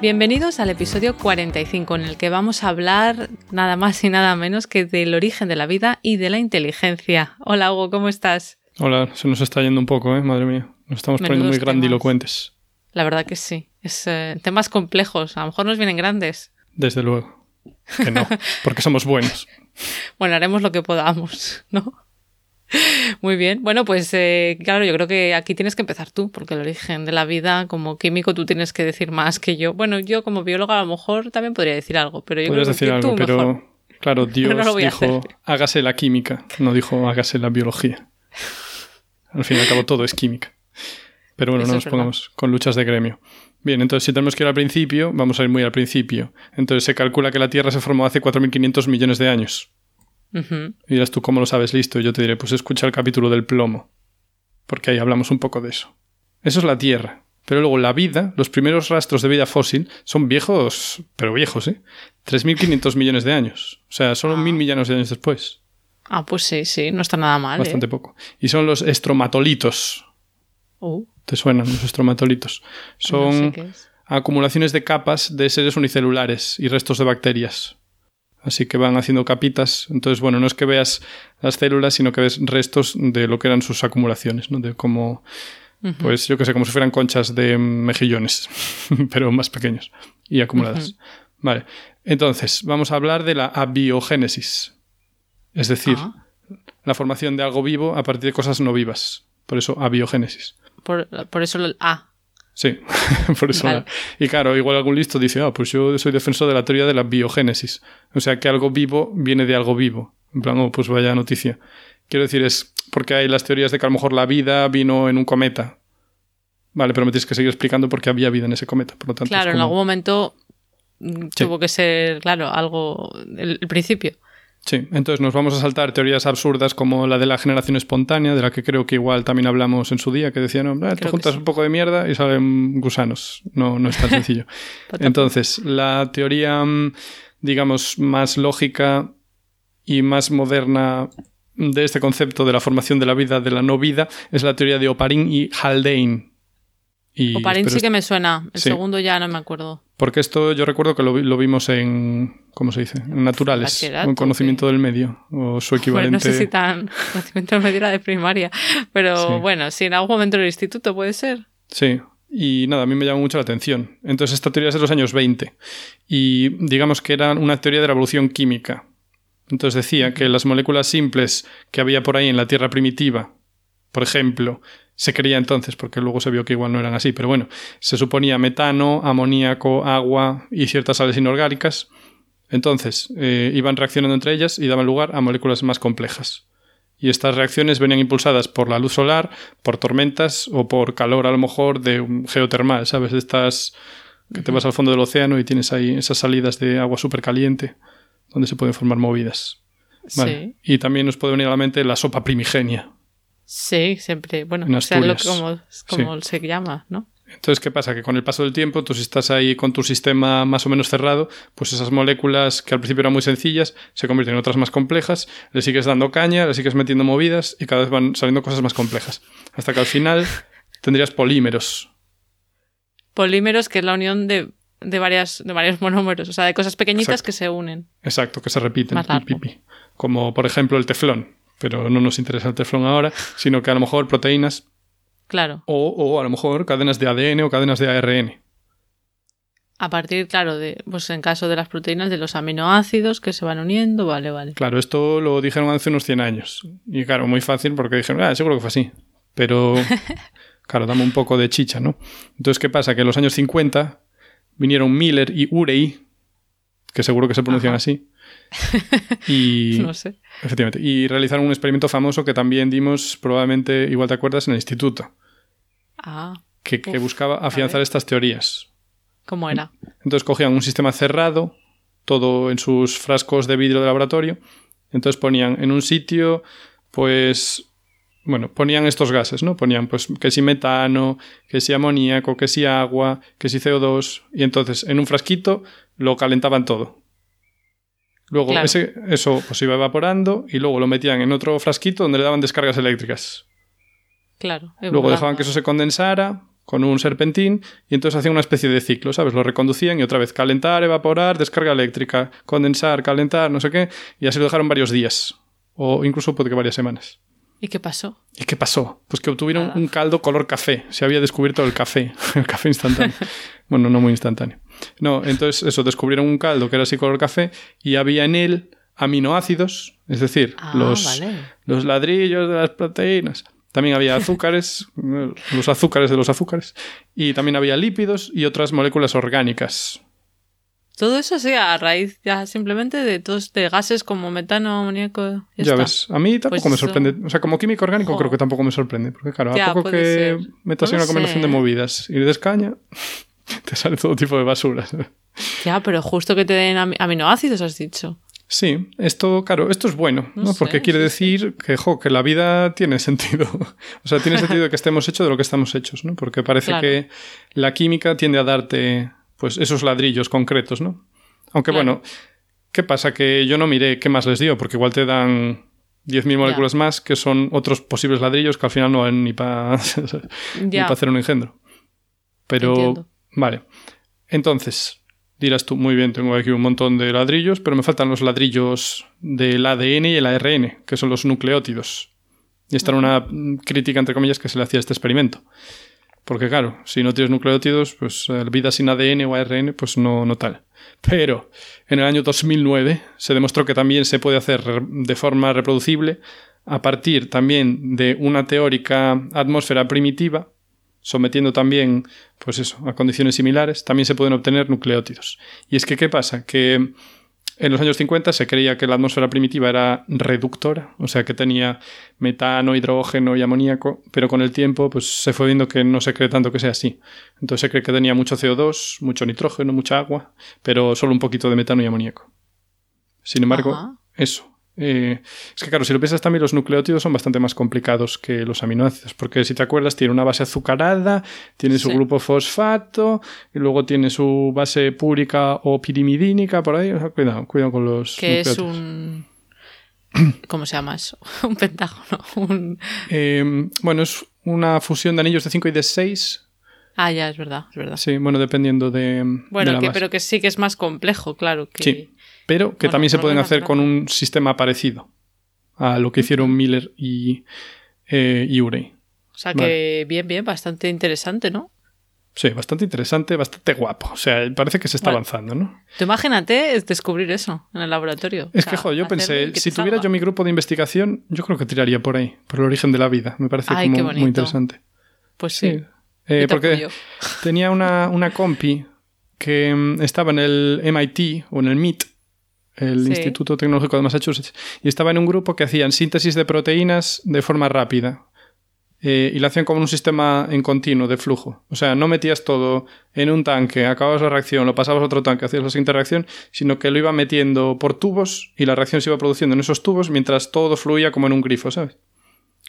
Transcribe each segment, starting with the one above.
Bienvenidos al episodio 45 en el que vamos a hablar nada más y nada menos que del origen de la vida y de la inteligencia. Hola Hugo, ¿cómo estás? Hola, se nos está yendo un poco, ¿eh? Madre mía. Nos estamos poniendo muy grandilocuentes. La verdad que sí. Es eh, temas complejos. A lo mejor nos vienen grandes. Desde luego. Que no, porque somos buenos. bueno, haremos lo que podamos, ¿no? Muy bien. Bueno, pues eh, claro, yo creo que aquí tienes que empezar tú, porque el origen de la vida, como químico, tú tienes que decir más que yo. Bueno, yo como bióloga a lo mejor también podría decir algo, pero yo Podrías creo decir que algo, tú pero mejor. claro, Dios No dijo hágase la química, no dijo hágase la biología. Al fin y al cabo todo es química. Pero bueno, Eso no nos pongamos con luchas de gremio. Bien, entonces si tenemos que ir al principio, vamos a ir muy al principio. Entonces se calcula que la Tierra se formó hace 4.500 millones de años. Y dirás tú, ¿cómo lo sabes? Listo. Y yo te diré, pues escucha el capítulo del plomo. Porque ahí hablamos un poco de eso. Eso es la Tierra. Pero luego la vida, los primeros rastros de vida fósil, son viejos, pero viejos, ¿eh? 3.500 millones de años. O sea, solo Ah. mil millones de años después. Ah, pues sí, sí, no está nada mal. ¿eh? Bastante poco. Y son los estromatolitos. Uh, ¿Te suenan los estromatolitos? Son no sé acumulaciones de capas de seres unicelulares y restos de bacterias. Así que van haciendo capitas. Entonces, bueno, no es que veas las células, sino que ves restos de lo que eran sus acumulaciones, ¿no? De Ujú. pues yo que sé, como si fueran conchas de mejillones, pero más pequeños y acumuladas. Vale. Entonces, vamos a hablar de la abiogénesis. Es decir, Ah, la formación de algo vivo a partir de cosas no vivas. Por eso, abiogénesis. por, por eso el A. Sí, por eso. Vale. Y claro, igual algún listo dice, ah, pues yo soy defensor de la teoría de la biogénesis. O sea, que algo vivo viene de algo vivo. En plan, oh, pues vaya noticia. Quiero decir, es porque hay las teorías de que a lo mejor la vida vino en un cometa. Vale, pero me tienes que seguir explicando por qué había vida en ese cometa. Por lo tanto, Claro, en algún momento mm, Sí. tuvo que ser, claro, algo. El, el principio. Sí, entonces nos vamos a saltar teorías absurdas como la de la generación espontánea, de la que creo que igual también hablamos en su día, que decían, no, eh, que juntas sí. un poco de mierda y salen gusanos. No, no es tan sencillo. Entonces, la teoría, mm, digamos, más lógica y más moderna de este concepto de la formación de la vida, de la no vida, es la teoría de Oparin y Haldane. Y Oparín sí que me suena. El Sí. segundo ya no me acuerdo. porque esto yo recuerdo que lo, vi- lo vimos en, ¿cómo se dice? En naturales, en conocimiento sí. del medio, o su Bueno, equivalente. no sé si tan conocimiento medio era de primaria. Pero Sí. bueno, si en algún momento en el instituto puede ser. Sí, y nada, a mí me llama mucho la atención. Entonces, esta teoría es de los años 20 y digamos que era una teoría de la evolución química. Entonces decía que las moléculas simples que había por ahí en la Tierra primitiva, por ejemplo, se creía entonces, porque luego se vio que igual no eran así, pero bueno, se suponía metano, amoníaco, agua y ciertas sales inorgánicas. Entonces, eh, iban reaccionando entre ellas y daban lugar a moléculas más complejas. Y estas reacciones venían impulsadas por la luz solar, por tormentas o por calor a lo mejor de un geotermal, ¿sabes? De estas que te vas al fondo del océano y tienes ahí esas salidas de agua súper caliente donde se pueden formar movidas. Vale. Y también nos puede venir a la mente la sopa primigenia. Sí, siempre. Bueno, En o sea, lo, como, se llama, ¿no? Entonces, ¿qué pasa? Que con el paso del tiempo, tú si estás ahí con tu sistema más o menos cerrado, pues esas moléculas que al principio eran muy sencillas se convierten en otras más complejas, le sigues dando caña, le sigues metiendo movidas y cada vez van saliendo cosas más complejas. Hasta que al final tendrías polímeros. Polímeros, que es la unión de, de, varias, de varios monómeros, o sea, de cosas pequeñitas Exacto. que se unen. Exacto, que se repiten. Más largo. pi, pi, pi. Como por ejemplo el teflón. Pero no nos interesa el teflón ahora, sino que a lo mejor proteínas Claro. o, o a lo mejor cadenas de ADN o cadenas de ARN. A partir, claro, de, pues en caso de las proteínas, de los aminoácidos que se van uniendo, vale, vale. Claro, esto lo dijeron hace unos 100 años. Y claro, muy fácil porque dijeron, ah, seguro que fue así. Pero, claro, dame un poco de chicha, ¿no? Entonces, ¿qué pasa? Que en los años 50 vinieron Miller y Urey, que seguro que se pronuncian Ajá. así. Y, No sé. efectivamente, y realizaron un experimento famoso que también dimos, probablemente, igual te acuerdas, en el instituto, Ah, que, que buscaba afianzar estas teorías. ¿Cómo era? Entonces cogían un sistema cerrado, todo en sus frascos de vidrio de laboratorio. Entonces ponían en un sitio, pues, bueno, ponían estos gases, ¿no? Ponían, pues, que si metano, que si amoníaco, que si agua, que si CO2. Y entonces en un frasquito lo calentaban todo. Luego Claro. ese, eso pues iba evaporando y luego lo metían en otro frasquito donde le daban descargas eléctricas. Claro. Luego dejaban que eso se condensara con un serpentín y entonces hacían una especie de ciclo, ¿sabes? Lo reconducían y otra vez calentar, evaporar, descarga eléctrica, condensar, calentar, no sé qué, y así lo dejaron varios días. O incluso puede que varias semanas. ¿Y qué pasó? ¿Y qué pasó? Pues que obtuvieron Nada. un caldo color café. Se había descubierto el café, el café instantáneo. bueno, no muy instantáneo. No, entonces eso, descubrieron un caldo que era así color café y había en él aminoácidos, es decir, Ah, los, vale. los ladrillos de las proteínas. También había azúcares, los azúcares de los azúcares. Y también había lípidos y otras moléculas orgánicas. Todo eso sí, a raíz ya simplemente de todos de gases como metano, amoníaco. Ya, ves, a mí tampoco Pues me eso- sorprende. O sea, como químico orgánico creo que tampoco me sorprende. Porque claro, Ya, a poco que ser. metas en una sé. de movidas y de escaña, te sale todo tipo de basura. Ya, pero justo que te den ami- aminoácidos, has dicho. Sí, esto, claro, esto es bueno, No ¿no? sé, Porque quiere decir que, jo, que la vida tiene sentido. o sea, tiene sentido que estemos hechos de lo que estamos hechos, ¿no? Porque parece Claro. que la química tiende a darte, pues, esos ladrillos concretos, ¿no? Aunque, Claro. bueno, ¿qué pasa? Que yo no miré qué más les dio, porque igual te dan 10.000 moléculas más que son otros posibles ladrillos que al final no van ni para Ya. hacer un engendro. Pero, Entiendo. Vale. Entonces, dirás tú, muy bien, tengo aquí un montón de ladrillos, pero me faltan los ladrillos del ADN y el ARN, que son los nucleótidos. Y esta era una crítica, entre comillas, que se le hacía a este experimento. Porque claro, si no tienes nucleótidos, pues eh, vida sin ADN o ARN, pues no, no tal. Pero en el año 2009 se demostró que también se puede hacer de forma reproducible a partir también de una teórica atmósfera primitiva, sometiendo también, pues eso, a condiciones similares, también se pueden obtener nucleótidos. Y es que, ¿qué pasa? Que en los años 50 se creía que la atmósfera primitiva era reductora, o sea que tenía metano, hidrógeno y amoníaco, pero con el tiempo pues, se fue viendo que no se cree tanto que sea así. Entonces se cree que tenía mucho CO2, mucho nitrógeno, mucha agua, pero solo un poquito de metano y amoníaco. Sin embargo, Ajá. eso. Eh, es que claro, si lo piensas también los nucleótidos son bastante más complicados que los aminoácidos, porque si te acuerdas tiene una base azucarada, tiene su Sí. grupo fosfato, y luego tiene su base púrica o pirimidínica por ahí. O sea, cuidado, cuidado con los Que es un. ¿Cómo se llama eso? un pentágono. Un... Eh, bueno, es una fusión de anillos de 5 y de 6. Ah, ya, es verdad, es verdad. Sí, bueno, dependiendo de, de Bueno, la que, base. pero que sí que es más complejo, claro. Que... Sí, pero que Bueno, también se pueden hacer con un sistema parecido a lo que hicieron Miller y, eh, y Urey. O sea que bien, bien, bastante interesante, ¿no? Sí, bastante interesante, bastante guapo. O sea, parece que se está avanzando, ¿no? Tú imagínate es descubrir eso en el laboratorio. Es O que, joder, yo pensé, si te tuviera salga. yo mi grupo de investigación, yo creo que tiraría por ahí, por el origen de la vida. Me parece Ay, como muy interesante. Pues sí. Sí. Eh, te porque tenía una, una compi que mm, estaba en el MIT o en el MIT, el Sí. Instituto Tecnológico de Massachusetts, y estaba en un grupo que hacían síntesis de proteínas de forma rápida. Eh, y lo hacían como un sistema en continuo de flujo. O sea, no metías todo en un tanque, acababas la reacción, lo pasabas a otro tanque, hacías la siguiente reacción, sino que lo iba metiendo por tubos y la reacción se iba produciendo en esos tubos mientras todo fluía como en un grifo, ¿sabes?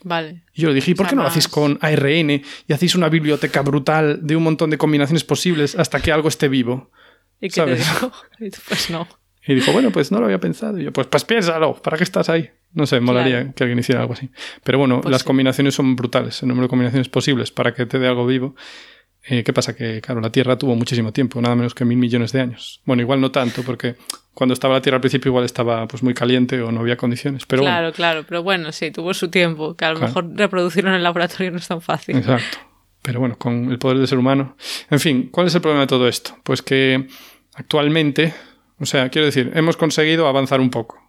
Vale. Y yo le dije, ¿y por O sea, qué no lo hacéis con ARN y hacéis una biblioteca brutal de un montón de combinaciones posibles hasta que algo esté vivo? ¿Y qué ¿Sabes? te digo? Pues no. Y dijo, bueno, pues no lo había pensado. Y yo, pues, pues piénsalo, ¿para qué estás ahí? No sé, molaría Claro. que alguien hiciera algo así. Pero bueno, Pues las sí. combinaciones son brutales, el número de combinaciones posibles para que te dé algo vivo. Eh, ¿Qué pasa? Que, claro, la Tierra tuvo muchísimo tiempo, nada menos que mil millones de años. Bueno, igual no tanto, porque cuando estaba la Tierra al principio igual estaba pues muy caliente o no había condiciones. Pero bueno, claro, claro. Pero bueno, sí, tuvo su tiempo. Que a lo Claro. mejor reproducirlo en el laboratorio no es tan fácil. Exacto. Pero bueno, con el poder del ser humano. En fin, ¿cuál es el problema de todo esto? Pues que actualmente, o sea, quiero decir, hemos conseguido avanzar un poco.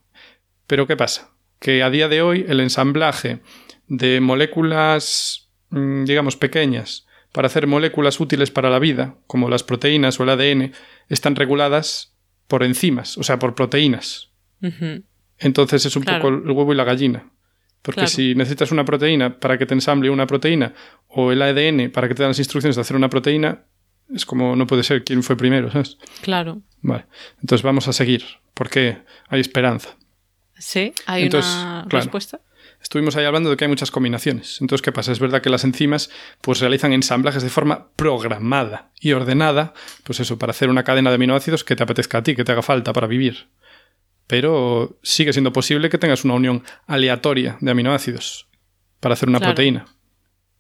Pero ¿qué pasa? Que a día de hoy el ensamblaje de moléculas, mm, digamos, pequeñas para hacer moléculas útiles para la vida, como las proteínas o el ADN, están reguladas por enzimas, o sea, por proteínas. Entonces es un Claro. poco el huevo y la gallina. Porque Claro. si necesitas una proteína para que te ensamble una proteína o el ADN para que te den las instrucciones de hacer una proteína, Es como no puede ser quién fue primero, ¿sabes? Claro. Vale. Entonces vamos a seguir, porque hay esperanza. Sí, hay Entonces, una claro. respuesta. Estuvimos ahí hablando de que hay muchas combinaciones. Entonces, ¿qué pasa? Es verdad que las enzimas pues realizan ensamblajes de forma programada y ordenada, pues eso, para hacer una cadena de aminoácidos que te apetezca a ti, que te haga falta para vivir. Pero sigue siendo posible que tengas una unión aleatoria de aminoácidos para hacer una Claro. proteína.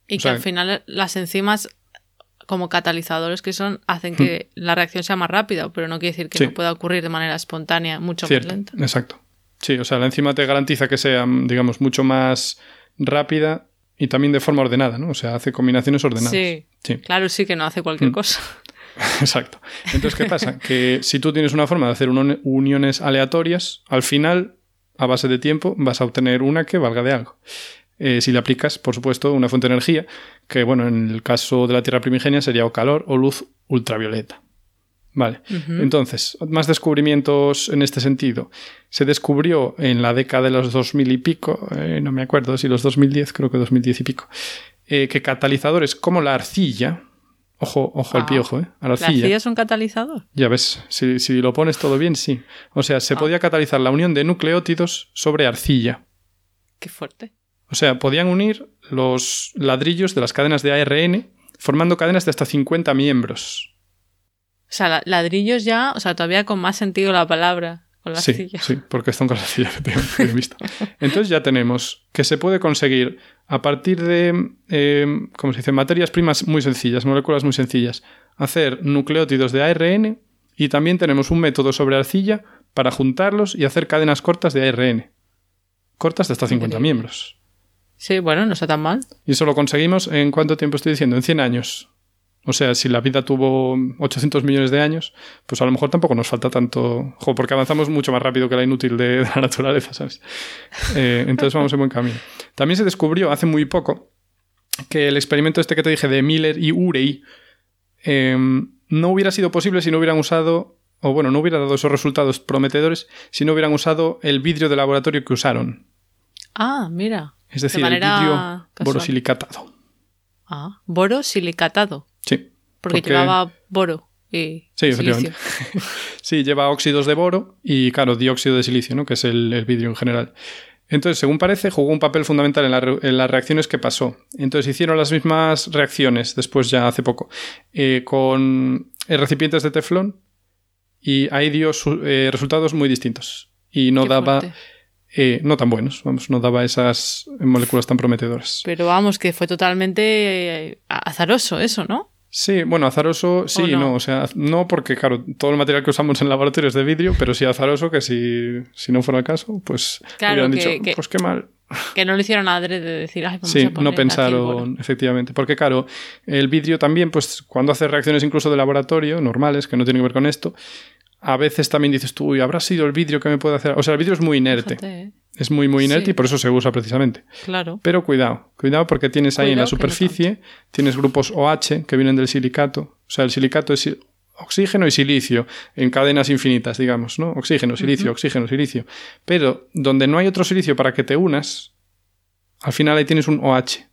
Y O que sea- al final las enzimas, como catalizadores que son, hacen que la reacción sea más rápida, pero no quiere decir que Hmm. Sí. no pueda ocurrir de manera espontánea mucho Cierto, más lenta. exacto. Sí, o sea, la enzima te garantiza que sea, digamos, mucho más rápida y también de forma ordenada, ¿no? O sea, hace combinaciones ordenadas. Sí. Sí. Claro, sí que no hace cualquier Mm. cosa. Exacto. Entonces, ¿qué pasa? Que si tú tienes una forma de hacer uni- uniones aleatorias, al final, a base de tiempo, vas a obtener una que valga de algo. Eh, si le aplicas, por supuesto, una fuente de energía, que, bueno, en el caso de la Tierra primigenia sería o calor o luz ultravioleta. Vale. Entonces, más descubrimientos en este sentido. Se descubrió en la década de los 2000 y pico, eh, no me acuerdo si los 2010, creo que 2010 y pico, eh, que catalizadores como la arcilla, ojo, ojo al Ah. piojo, ¿eh? A la ¿La arcilla. arcilla es un catalizador? Ya ves, si, si lo pones todo bien, sí. O sea, se Ah. podía catalizar la unión de nucleótidos sobre arcilla. Qué fuerte. O sea, podían unir los ladrillos de las cadenas de ARN formando cadenas de hasta 50 miembros. O sea, la- ladrillos ya, o sea, todavía con más sentido la palabra, con la Sí, sí, porque están con la efectivamente, bien visto. Entonces ya tenemos que se puede conseguir a partir de, eh, ¿cómo se dice? Materias primas muy sencillas, moléculas muy sencillas, hacer nucleótidos de ARN y también tenemos un método sobre arcilla para juntarlos y hacer cadenas cortas de ARN. Cortas de hasta 50 Increíble. miembros. Sí, bueno, no está tan mal. Y eso lo conseguimos en cuánto tiempo estoy diciendo? En 100 años. O sea, si la vida tuvo 800 millones de años, pues a lo mejor tampoco nos falta tanto. Jo, porque avanzamos mucho más rápido que la inútil de, de la naturaleza, ¿sabes? Eh, entonces vamos en buen camino. También se descubrió hace muy poco que el experimento este que te dije de Miller y Urey eh, no hubiera sido posible si no hubieran usado, o bueno, no hubiera dado esos resultados prometedores si no hubieran usado el vidrio de laboratorio que usaron. Ah, mira. Es decir, de manera el vidrio borosilicatado. Ah, boro silicatado. Sí. Porque, llevaba boro y Sí, silicio. Sí, lleva óxidos de boro y, claro, dióxido de silicio, ¿no? que es el, el vidrio en general. Entonces, según parece, jugó un papel fundamental en, la re- en las reacciones que pasó. Entonces, hicieron las mismas reacciones, después ya hace poco, eh, con eh, recipientes de teflón y ahí dio eh, resultados muy distintos. Y no Qué daba, fuerte. Eh, no tan buenos, vamos, no daba esas moléculas tan prometedoras. Pero vamos, que fue totalmente eh, azaroso eso, ¿no? Sí, bueno, azaroso sí ¿O y no? no? o sea, no porque, claro, todo el material que usamos en el laboratorio es de vidrio, pero sí azaroso que si, si no fuera el caso, pues Claro, hubieran que- dicho, que- pues qué mal. Que no lo hicieron adrede de decir, ay, vamos Sí, a poner no pensaron, efectivamente. Porque, claro, el vidrio también, pues cuando hace reacciones incluso de laboratorio, normales, que no tienen que ver con esto, a veces también dices tú, "Uy, habrá sido el vidrio que me puede hacer. O sea, el vidrio es muy inerte. Fíjate, ¿eh? Es muy, muy inerte Sí. y por eso se usa precisamente. Claro. Pero cuidado, cuidado porque tienes ahí en la no superficie, tienes grupos OH que vienen del silicato. O sea, el silicato es oxígeno y silicio en cadenas infinitas, digamos, ¿no? Oxígeno, silicio, oxígeno, silicio. Pero donde no hay otro silicio para que te unas, al final ahí tienes un OH.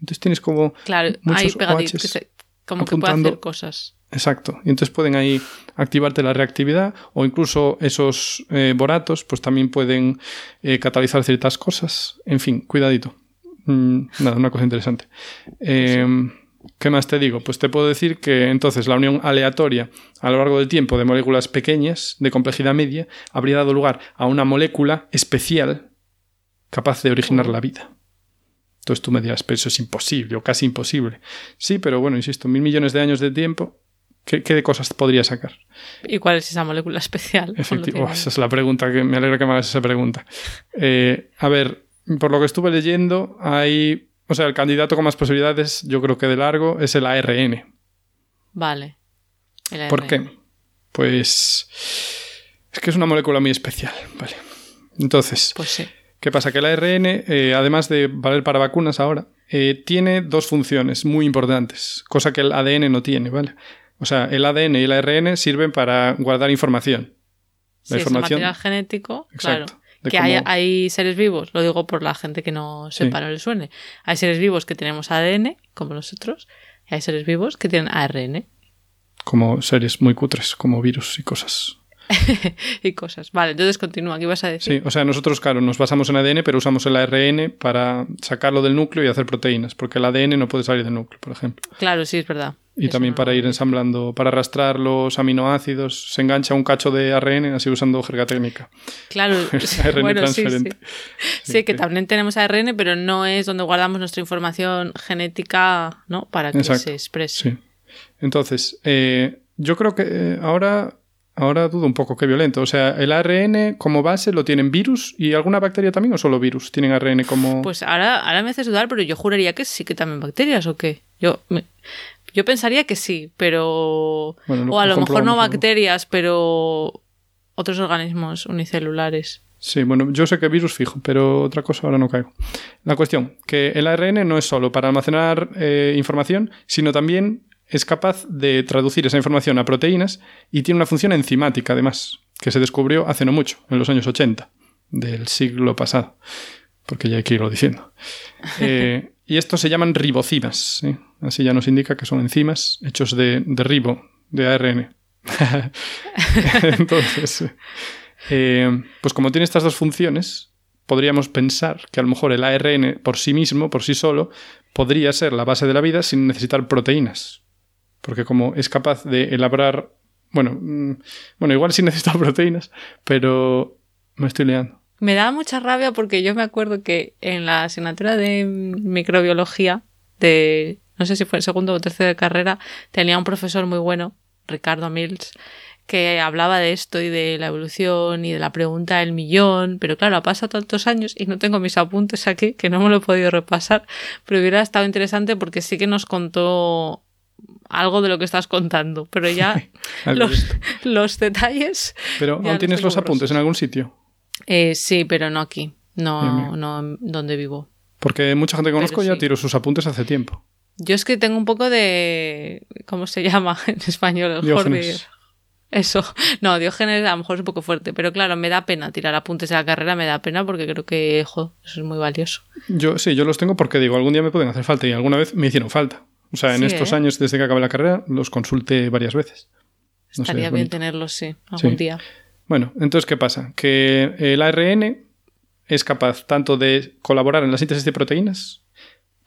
Entonces tienes como... Claro, Muchos pegadito, OHs que se- como que puede hacer cosas. Exacto. Y entonces pueden ahí activarte la reactividad o incluso esos eh, boratos pues también pueden eh, catalizar ciertas cosas. En fin, cuidadito. Mm, nada, una cosa interesante. Eh, ¿Qué más te digo? Pues te puedo decir que entonces la unión aleatoria a lo largo del tiempo de moléculas pequeñas de complejidad media habría dado lugar a una molécula especial capaz de originar la vida. Entonces tú me dirás, pero eso es imposible o casi imposible. Sí, pero bueno, insisto, mil millones de años de tiempo, ¿qué, qué de cosas podría sacar? ¿Y cuál es esa molécula especial? Efectivo, No lo esa es la pregunta, que me alegra que me hagas esa pregunta. Eh, a ver, por lo que estuve leyendo, hay. O sea, el candidato con más posibilidades, yo creo que de largo, es el ARN. Vale. El ¿Por qué? Pues. Es que es una molécula muy especial, ¿vale? Entonces, Pues sí. ¿Qué pasa? Que el ARN, eh, además de valer para vacunas ahora, eh, tiene dos funciones muy importantes, cosa que el ADN no tiene, ¿vale? O sea, el ADN y el ARN sirven para guardar información. Sí, es el material genético, Exacto. claro. Que hay, cómo- hay seres vivos, lo digo por la gente que no sepa, no le suene. Hay seres vivos que tenemos ADN, como nosotros, y hay seres vivos que tienen ARN. como series muy cutres, como virus y cosas. y cosas. Vale, entonces continúa, ¿qué ibas a decir? Sí, o sea, nosotros, claro, nos basamos en ADN, pero usamos el ARN para sacarlo del núcleo y hacer proteínas, porque el ADN no puede salir del núcleo, por ejemplo. Claro, sí, es verdad. Y Eso también no- para ir ensamblando, para arrastrar los aminoácidos, se engancha un cacho de ARN, así usando jerga técnica. Claro, ARN bueno, sí, sí. transferente. Sí, que también tenemos ARN, pero no es donde guardamos nuestra información genética, ¿no? Para que Exacto. se exprese. Sí. Entonces, eh, yo creo que eh, ahora, ahora dudo un poco qué violento. O sea, el ARN como base lo tienen virus y alguna bacteria también o solo virus tienen ARN como... Pues ahora, ahora me haces dudar, pero yo juraría que sí que también bacterias o qué. Yo, me- yo pensaría que sí, pero... Bueno, o a lo mejor no bacterias, pero otros organismos unicelulares. Sí, bueno, yo sé que virus fijo, pero otra cosa ahora no caigo. La cuestión, que el ARN no es solo para almacenar eh, información, sino también es capaz de traducir esa información a proteínas y tiene una función enzimática, además, que se descubrió hace no mucho, en los años 80 del siglo pasado, porque ya hay que irlo diciendo. Eh, y estos se llaman ribocimas, ¿sí? así ya nos indica que son enzimas hechos de, de ribo, de ARN. Entonces, eh, pues como tiene estas dos funciones, podríamos pensar que a lo mejor el ARN por sí mismo, por sí solo, podría ser la base de la vida sin necesitar proteínas. Porque como es capaz de elaborar, bueno, mm, bueno, igual sí necesita proteínas, pero me estoy liando. Me da mucha rabia porque yo me acuerdo que en la asignatura de microbiología, de no sé si fue el segundo o tercero de carrera, tenía un profesor muy bueno, Ricardo Mills, que hablaba de esto y de la evolución y de la pregunta del millón, pero claro, ha pasado tantos años y no tengo mis apuntes aquí, que no me lo he podido repasar, pero hubiera estado interesante porque sí que nos contó algo de lo que estás contando, pero ya los, los detalles... Pero aún tienes los apuntes en algún sitio. Eh, sí, pero no aquí, no, bien. no donde vivo. Porque mucha gente que conozco Pero ya sí. tiró sus apuntes hace tiempo. Yo es que tengo un poco de. ¿Cómo se llama en español? El Diógenes. Eso. No, Diógenes a lo mejor es un poco fuerte, pero claro, me da pena tirar apuntes de la carrera, me da pena porque creo que, jo, eso es muy valioso. Yo sí, yo los tengo porque digo, algún día me pueden hacer falta y alguna vez me hicieron falta. O sea, en Sí, estos ¿eh? años desde que acabé la carrera los consulté varias veces. No sé, Estaría es bien tenerlos, sí, algún Sí. día. Bueno, entonces, ¿qué pasa? Que el ARN es capaz tanto de colaborar en la síntesis de proteínas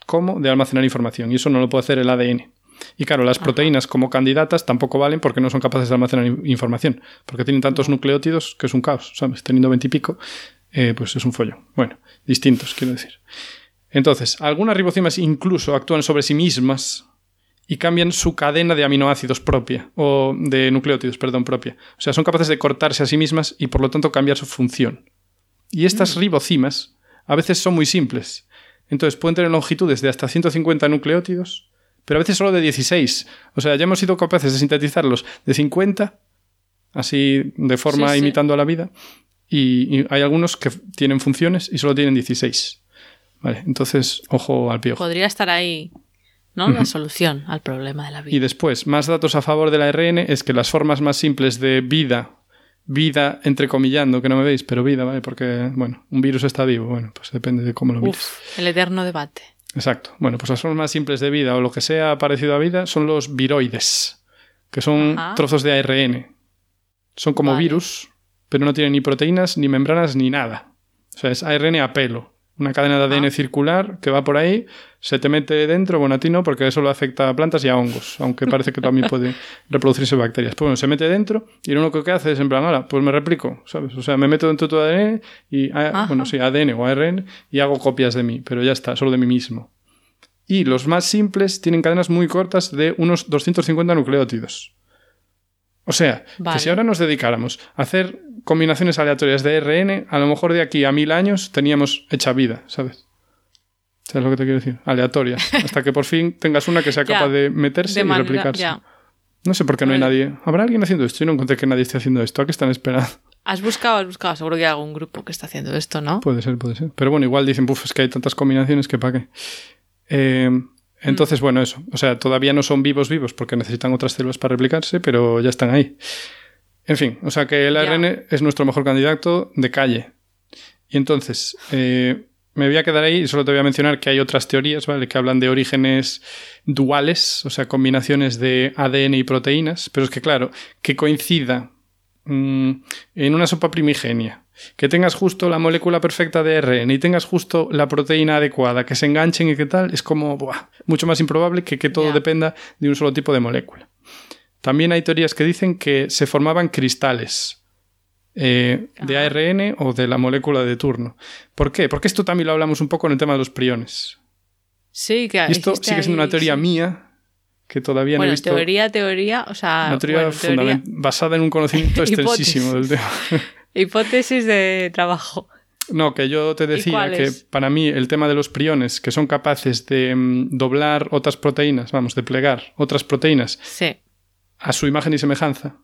como de almacenar información. Y eso no lo puede hacer el ADN. Y claro, las Ajá. proteínas como candidatas tampoco valen porque no son capaces de almacenar in- información. Porque tienen tantos nucleótidos que es un caos, ¿sabes? Teniendo veintipico, eh, pues es un follón. Bueno, distintos, quiero decir. Entonces, algunas ribocimas incluso actúan sobre sí mismas y cambian su cadena de aminoácidos propia, o de nucleótidos, perdón, propia. O sea, son capaces de cortarse a sí mismas y por lo tanto cambiar su función. Y estas ribocimas a veces son muy simples. Entonces pueden tener longitudes de hasta 150 nucleótidos, pero a veces solo de 16. O sea, ya hemos sido capaces de sintetizarlos de 50, así de forma Sí, sí. imitando a la vida, y, y hay algunos que tienen funciones y solo tienen 16. Vale, entonces, ojo al piojo. Podría estar ahí, ¿no? La solución al problema de la Y vida. después, más datos a favor del ARN es que las formas más simples de vida, vida entrecomillando, que no me veis, pero vida, ¿vale? Porque, bueno, un virus está vivo, bueno, pues depende de cómo lo mires. El eterno debate. Exacto. Bueno, pues las formas más simples de vida o lo que sea parecido a vida son los viroides, que son Ajá. trozos de ARN. Son como Vale. virus, pero no tienen ni proteínas, ni membranas, ni nada. O sea, es ARN a pelo. Una cadena de ADN Ah. circular que va por ahí, se te mete dentro, bueno, a ti no, porque eso lo afecta a plantas y a hongos, aunque parece que también puede reproducirse bacterias. Pues bueno, se mete dentro y lo único que hace es en plan, "Hala, pues me replico, ¿sabes? O sea, me meto dentro de tu ADN y, ah, Ajá. bueno, sí, ADN o ARN y hago copias de mí, pero ya está, solo de mí mismo. Y los más simples tienen cadenas muy cortas de unos 250 nucleótidos. O sea, Vale. que si ahora nos dedicáramos a hacer combinaciones aleatorias de RN, a lo mejor de aquí a mil años teníamos hecha vida, ¿sabes? ¿Sabes lo que te quiero decir? Aleatoria. Hasta que por fin tengas una que sea capaz de meterse De y manera- replicarse. ya. No sé por qué no hay nadie. ¿Habrá alguien haciendo esto? Yo no encontré que nadie esté haciendo esto. ¿A qué están esperando? Has buscado, has buscado. Seguro que hay algún grupo que está haciendo esto, ¿no? Puede ser, puede ser. Pero bueno, igual dicen, puf, es que hay tantas combinaciones que para qué. Eh, entonces, bueno, eso. O sea, todavía no son vivos vivos porque necesitan otras células para replicarse, pero ya están ahí. En fin, o sea que el Ya. ARN es nuestro mejor candidato de calle. Y entonces, eh, me voy a quedar ahí y solo te voy a mencionar que hay otras teorías, ¿vale? Que hablan de orígenes duales, o sea, combinaciones de ADN y proteínas, pero es que, claro, que coincida mm, en una sopa primigenia, que tengas justo la molécula perfecta de ARN y tengas justo la proteína adecuada, que se enganchen y qué tal, es como buah, mucho más improbable que que todo dependa de un solo tipo de molécula. También hay teorías que dicen que se formaban cristales eh, de ARN o de la molécula de turno. ¿Por qué? Porque esto también lo hablamos un poco en el tema de los priones. Sí, que y esto sigue siendo una teoría mía que todavía no he visto. Teoría, teoría, o sea. Una teoría, basada en un conocimiento extensísimo del tema. Hipótesis de trabajo. No, que yo te decía que para mí el tema de los priones, que son capaces de mm, doblar otras proteínas, vamos, de plegar otras proteínas a su imagen y semejanza,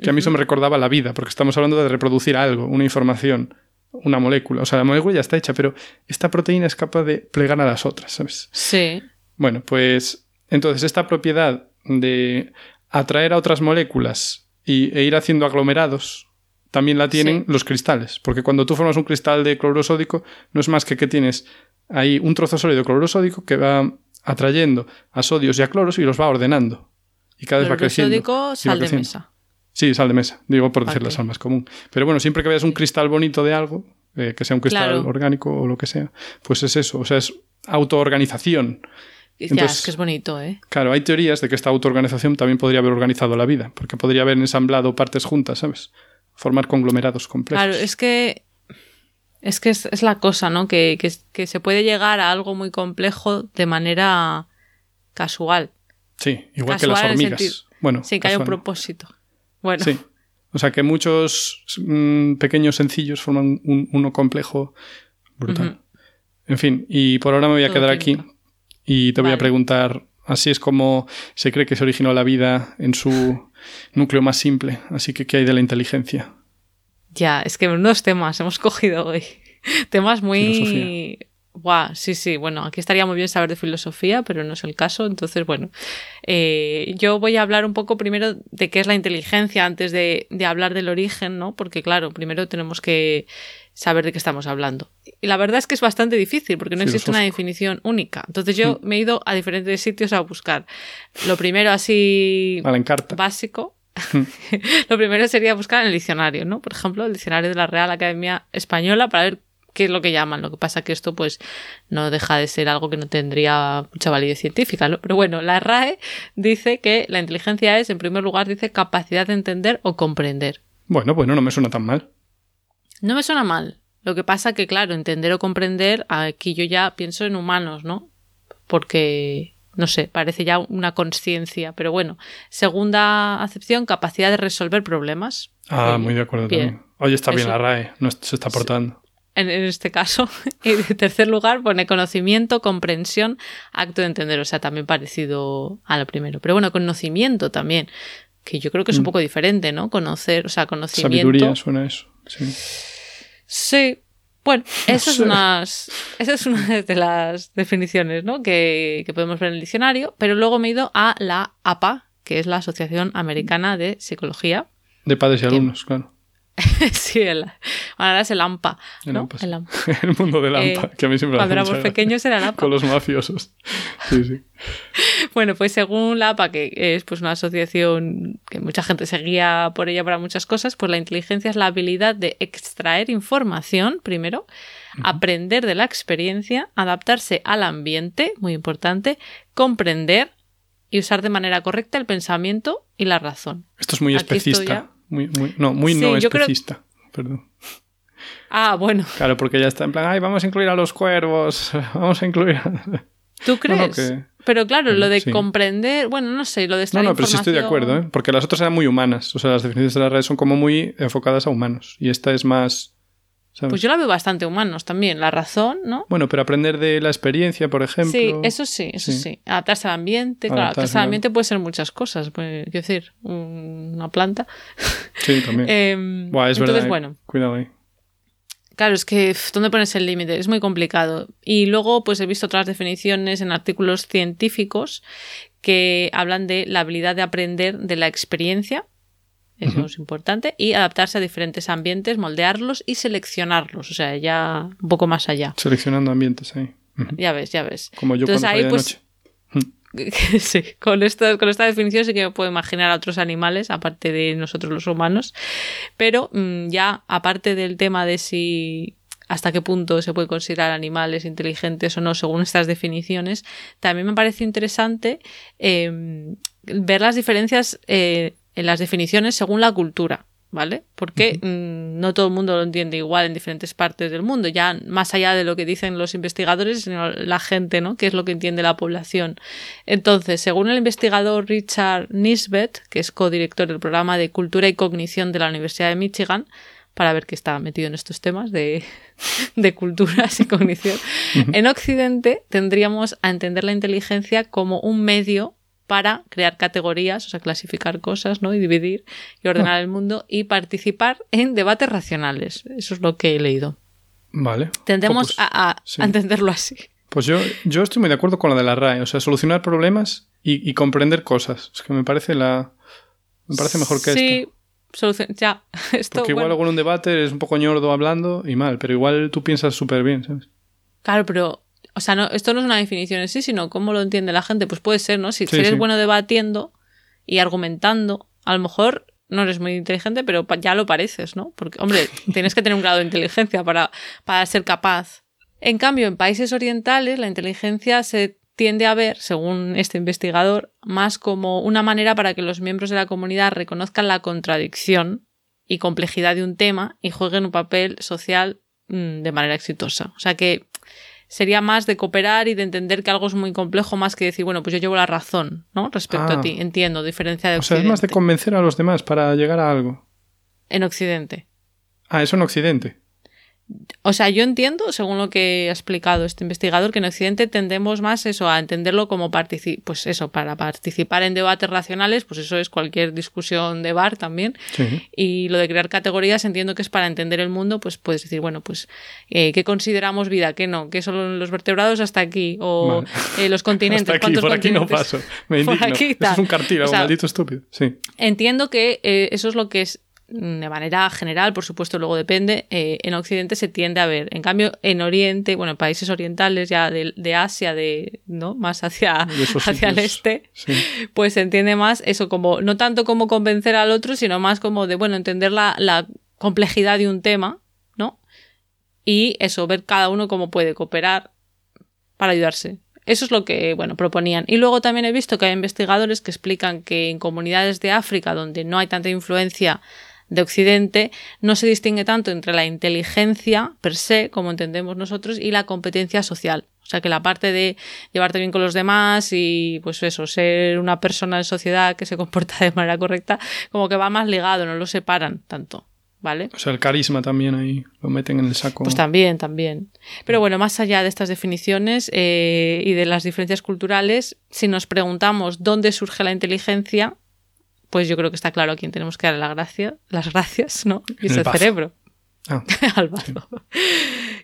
que a mí eso me recordaba la vida, porque estamos hablando de reproducir algo, una información, una molécula. O sea, la molécula ya está hecha, pero esta proteína es capaz de plegar a las otras, ¿sabes? Sí. Bueno, pues entonces esta propiedad de atraer a otras moléculas y, e ir haciendo aglomerados también la tienen los cristales, porque cuando tú formas un cristal de cloruro sódico no es más que que tienes ahí un trozo sólido de cloruro sódico que va atrayendo a sodios y a cloros y los va ordenando. Y cada vez va creciendo. sódico, sal de mesa. Sí, sal de mesa, digo por decir la sal más común. Pero bueno, siempre que veas un cristal bonito de algo, eh, que sea un cristal orgánico o lo que sea, pues es eso, o sea, es autoorganización. Entonces, que es bonito, ¿eh? Claro, hay teorías de que esta autoorganización también podría haber organizado la vida, porque podría haber ensamblado partes juntas, ¿sabes? Formar conglomerados complejos. Claro, es que es que es, la cosa, ¿no? Que, que, se puede llegar a algo muy complejo de manera casual. Sí, igual que las hormigas. Bueno, sí, que hay un propósito. Bueno. Sí. O sea que muchos mm, pequeños sencillos forman un, uno complejo brutal. En fin, y por ahora me voy a quedar aquí y te voy a preguntar, así es como se cree que se originó la vida en su núcleo más simple, así que ¿qué hay de la inteligencia? Ya, es que unos temas hemos cogido hoy. temas muy sí, sí, bueno, aquí estaría muy bien saber de filosofía, pero no es el caso. Entonces, bueno, eh, yo voy a hablar un poco primero de qué es la inteligencia antes de, hablar del origen, ¿no? Porque, claro, primero tenemos que saber de qué estamos hablando. Y la verdad es que es bastante difícil porque no existe una definición única. Entonces yo mm. me he ido a diferentes sitios a buscar. Lo primero así básico. Mm. Lo primero sería buscar en el diccionario, ¿no? Por ejemplo, el diccionario de la Real Academia Española para ver qué es lo que llaman. Lo que pasa que esto pues no deja de ser algo que no tendría mucha validez científica, ¿no? Pero bueno, la RAE dice que la inteligencia es, en primer lugar, dice capacidad de entender o comprender. Bueno, bueno, no me suena tan mal. No me suena mal. Lo que pasa que, claro, entender o comprender, aquí yo ya pienso en humanos, ¿no? Porque, no sé, parece ya una conciencia. Pero bueno, segunda acepción, capacidad de resolver problemas. Ah, muy de acuerdo también. Oye, está bien la RAE, no se está aportando en, este caso. Y en tercer lugar pone conocimiento, comprensión, acto de entender. O sea, también parecido a lo primero. Pero bueno, conocimiento también. Que yo creo que es un mm. poco diferente, ¿no? Conocer, o sea, conocimiento. Sabiduría suena eso. Sí. Sí. Bueno, esa es, esa es una de las definiciones ¿no? que, que podemos ver en el diccionario, pero luego me he ido a la APA, que es la Asociación Americana de Psicología. De padres y alumnos, claro. sí, el, ahora es el AMPA. El, AMPA, el, mundo del AMPA, eh, que a mí siempre Cuando éramos pequeños era el AMPA. Con los mafiosos. Sí, sí. bueno, pues según la APA, que es pues una asociación que mucha gente seguía por ella para muchas cosas, pues la inteligencia es la habilidad de extraer información, primero, aprender de la experiencia, adaptarse al ambiente, muy importante, comprender y usar de manera correcta el pensamiento y la razón. Esto es muy especista. Muy, muy, no, muy no especista. Perdón. Ah, bueno. Claro, porque ya está en plan, ay, vamos a incluir a los cuervos, vamos a incluir a... ¿Tú crees? Pero claro, lo de comprender, bueno, no sé, lo de No, no, pero sí estoy de acuerdo, ¿eh? porque las otras eran muy humanas. O sea, las definiciones de la red son como muy enfocadas a humanos. Y esta es más pues yo la veo bastante humanos también, la razón, ¿no? Bueno, pero aprender de la experiencia, por ejemplo. Sí, eso sí, eso sí. Adaptarse al ambiente, claro, adaptarse al ambiente puede ser muchas cosas, quiero decir, una planta. Sí, también. Em, es entonces, eh. bueno. Cuidado ahí. Claro, es que ¿dónde pones el límite? Es muy complicado. Y luego, pues he visto otras definiciones en artículos científicos que hablan de la habilidad de aprender de la experiencia Eso es importante. Y adaptarse a diferentes ambientes, moldearlos y seleccionarlos. O sea, ya un poco más allá. Seleccionando ambientes ahí. Ya ves, ya ves. Como yo cuando ahí, de pues, noche. sí, con esta, con esta definición sí que me puedo imaginar a otros animales, aparte de nosotros los humanos. Pero mm, ya, aparte del tema de si hasta qué punto se puede considerar animales inteligentes o no según estas definiciones, también me parece interesante em, ver las diferencias eh, en las definiciones según la cultura. ¿Vale? Porque mm, no todo el mundo lo entiende igual en diferentes partes del mundo, ya más allá de lo que dicen los investigadores, sino la gente, ¿no? Que es lo que entiende la población. Entonces, según el investigador Richard Nisbet, que es codirector del programa de Cultura y Cognición de la Universidad de Michigan, para ver que está metido en estos temas de, de culturas y cognición. En Occidente tendríamos a entender la inteligencia como un medio para crear categorías, o sea, clasificar cosas, ¿no? Y dividir y ordenar ah. el mundo y participar en debates racionales. Eso es lo que he leído. Vale. Tendemos a, entenderlo así. Pues yo, yo estoy muy de acuerdo con la de la RAE, o sea, solucionar problemas y, comprender cosas. Es que me parece la. Me parece mejor que sí, ya. Esto, Porque igual en un debate es un poco ñordo hablando y mal, pero igual tú piensas súper bien, ¿sabes? Claro, pero. O sea, no, esto no es una definición en sí, sino cómo lo entiende la gente. Pues puede ser, ¿no? Si, eres bueno debatiendo y argumentando, a lo mejor no eres muy inteligente, pero ya lo pareces, ¿no? Porque, hombre, tienes que tener un grado de inteligencia para, para ser capaz. En cambio, en países orientales, la inteligencia se tiende a ver, según este investigador, más como una manera para que los miembros de la comunidad reconozcan la contradicción y complejidad de un tema y jueguen un papel social mm, de manera exitosa. O sea que sería más de cooperar y de entender que algo es muy complejo más que decir, bueno, pues yo llevo la razón, ¿no? Respecto a ah. ti, entiendo, diferencia de O sea, es más de convencer a los demás para llegar a algo. En Occidente. Ah, eso en Occidente. O sea, yo entiendo, según lo que ha explicado este investigador, que en Occidente tendemos más eso, a entenderlo como pues eso, para participar en debates racionales, pues eso es cualquier discusión de bar también. Y lo de crear categorías entiendo que es para entender el mundo, pues puedes decir, bueno, pues eh, ¿qué consideramos vida? ¿Qué no? ¿Qué son los vertebrados hasta aquí? O eh, los continentes. Hasta aquí, por aquí no paso. Me indigno. es un cartílago, maldito estúpido. Sí. Entiendo que eh, eso es lo que es de manera general, por supuesto, luego depende, eh, en Occidente se tiende a ver. En cambio, en Oriente, bueno, en países orientales ya de, Asia, de, ¿no? Más hacia, hacia el este, pues se entiende más eso como, no tanto como convencer al otro, sino más como de, bueno, entender la, la complejidad de un tema, ¿no? Y eso, ver cada uno cómo puede cooperar para ayudarse. Eso es lo que, bueno, proponían. Y luego también he visto que hay investigadores que explican que en comunidades de África donde no hay tanta influencia de Occidente no se distingue tanto entre la inteligencia per se, como entendemos nosotros, y la competencia social. O sea, que la parte de llevarte bien con los demás y, pues eso, ser una persona en sociedad que se comporta de manera correcta, como que va más ligado, no lo separan tanto. ¿Vale? O sea, el carisma también ahí lo meten en el saco. Pues también, también. Pero bueno, más allá de estas definiciones eh, y de las diferencias culturales, si nos preguntamos dónde surge la inteligencia, pues yo creo que está claro a quién tenemos que dar la gracia, las gracias, ¿no? Y es el, cerebro. Ah, al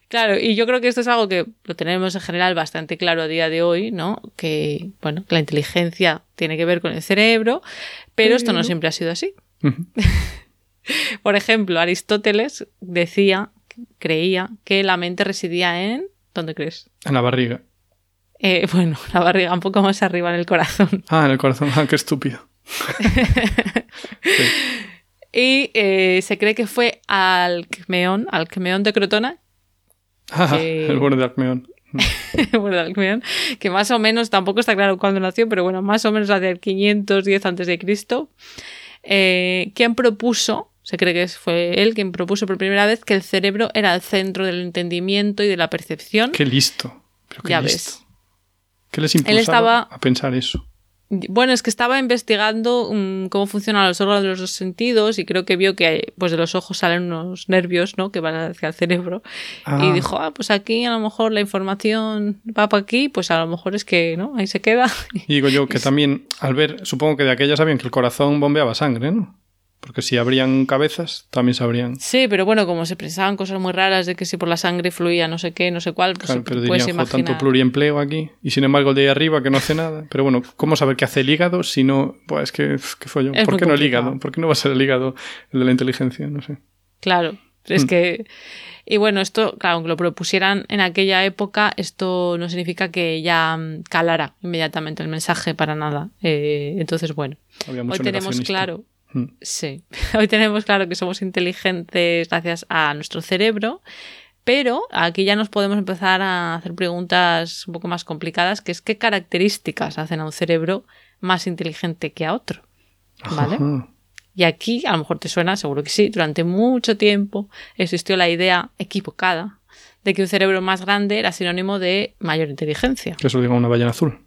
Claro, y yo creo que esto es algo que lo tenemos en general bastante claro a día de hoy, ¿no? Que, bueno, la inteligencia tiene que ver con el cerebro, pero esto no siempre ha sido así. Por ejemplo, Aristóteles decía, creía que la mente residía en. ¿Dónde crees? En la barriga. Eh, bueno, la barriga un poco más arriba en el corazón. Ah, en el corazón. Ah, qué estúpido. Y eh, se cree que fue Alcmeón, Alcmeón de Crotona. el bueno de Alcmeón. el bueno de Alcmeón, que más o menos, tampoco está claro cuándo nació, pero bueno, más o menos hacia el 510 a.C., eh, quien propuso, se cree que fue él quien propuso por primera vez que el cerebro era el centro del entendimiento y de la percepción. Qué listo. ya ves. ¿Qué les impulsaba a pensar eso? Bueno, es que estaba investigando mm, cómo funcionan los órganos de los dos sentidos y creo que vio que pues de los ojos salen unos nervios, ¿no? Que van hacia el cerebro. Y ah. dijo, ah, pues aquí a lo mejor la información va para aquí, pues a lo mejor es que, ¿no? Ahí se queda. Y digo yo que también, al ver, supongo que de aquella sabían que el corazón bombeaba sangre, ¿no? Porque si abrían cabezas, también sabrían. Sí, pero bueno, como se pensaban cosas muy raras de que si por la sangre fluía no sé qué, no sé cuál, pues Claro, pero dirían, "Jo, imaginar. tanto pluriempleo aquí. Y sin embargo, el de ahí arriba que no hace nada. Pero bueno, ¿cómo saber qué hace el hígado si no. Pues es que. ¿Qué follón? Es ¿Por qué no el hígado? ¿Por qué no va a ser el hígado el de la inteligencia? No sé. Claro, es que... Y bueno, esto, claro, aunque lo propusieran en aquella época, esto no significa que ya mm, calara inmediatamente el mensaje para nada. Eh, entonces, bueno, hoy tenemos claro. Sí, hoy tenemos claro que somos inteligentes gracias a nuestro cerebro, pero aquí ya nos podemos empezar a hacer preguntas un poco más complicadas, que es qué características hacen a un cerebro más inteligente que a otro. ¿Vale? Ajá. Y aquí, a lo mejor te suena, seguro que sí, durante mucho tiempo existió la idea equivocada de que un cerebro más grande era sinónimo de mayor inteligencia. Que eso lo diga una ballena azul.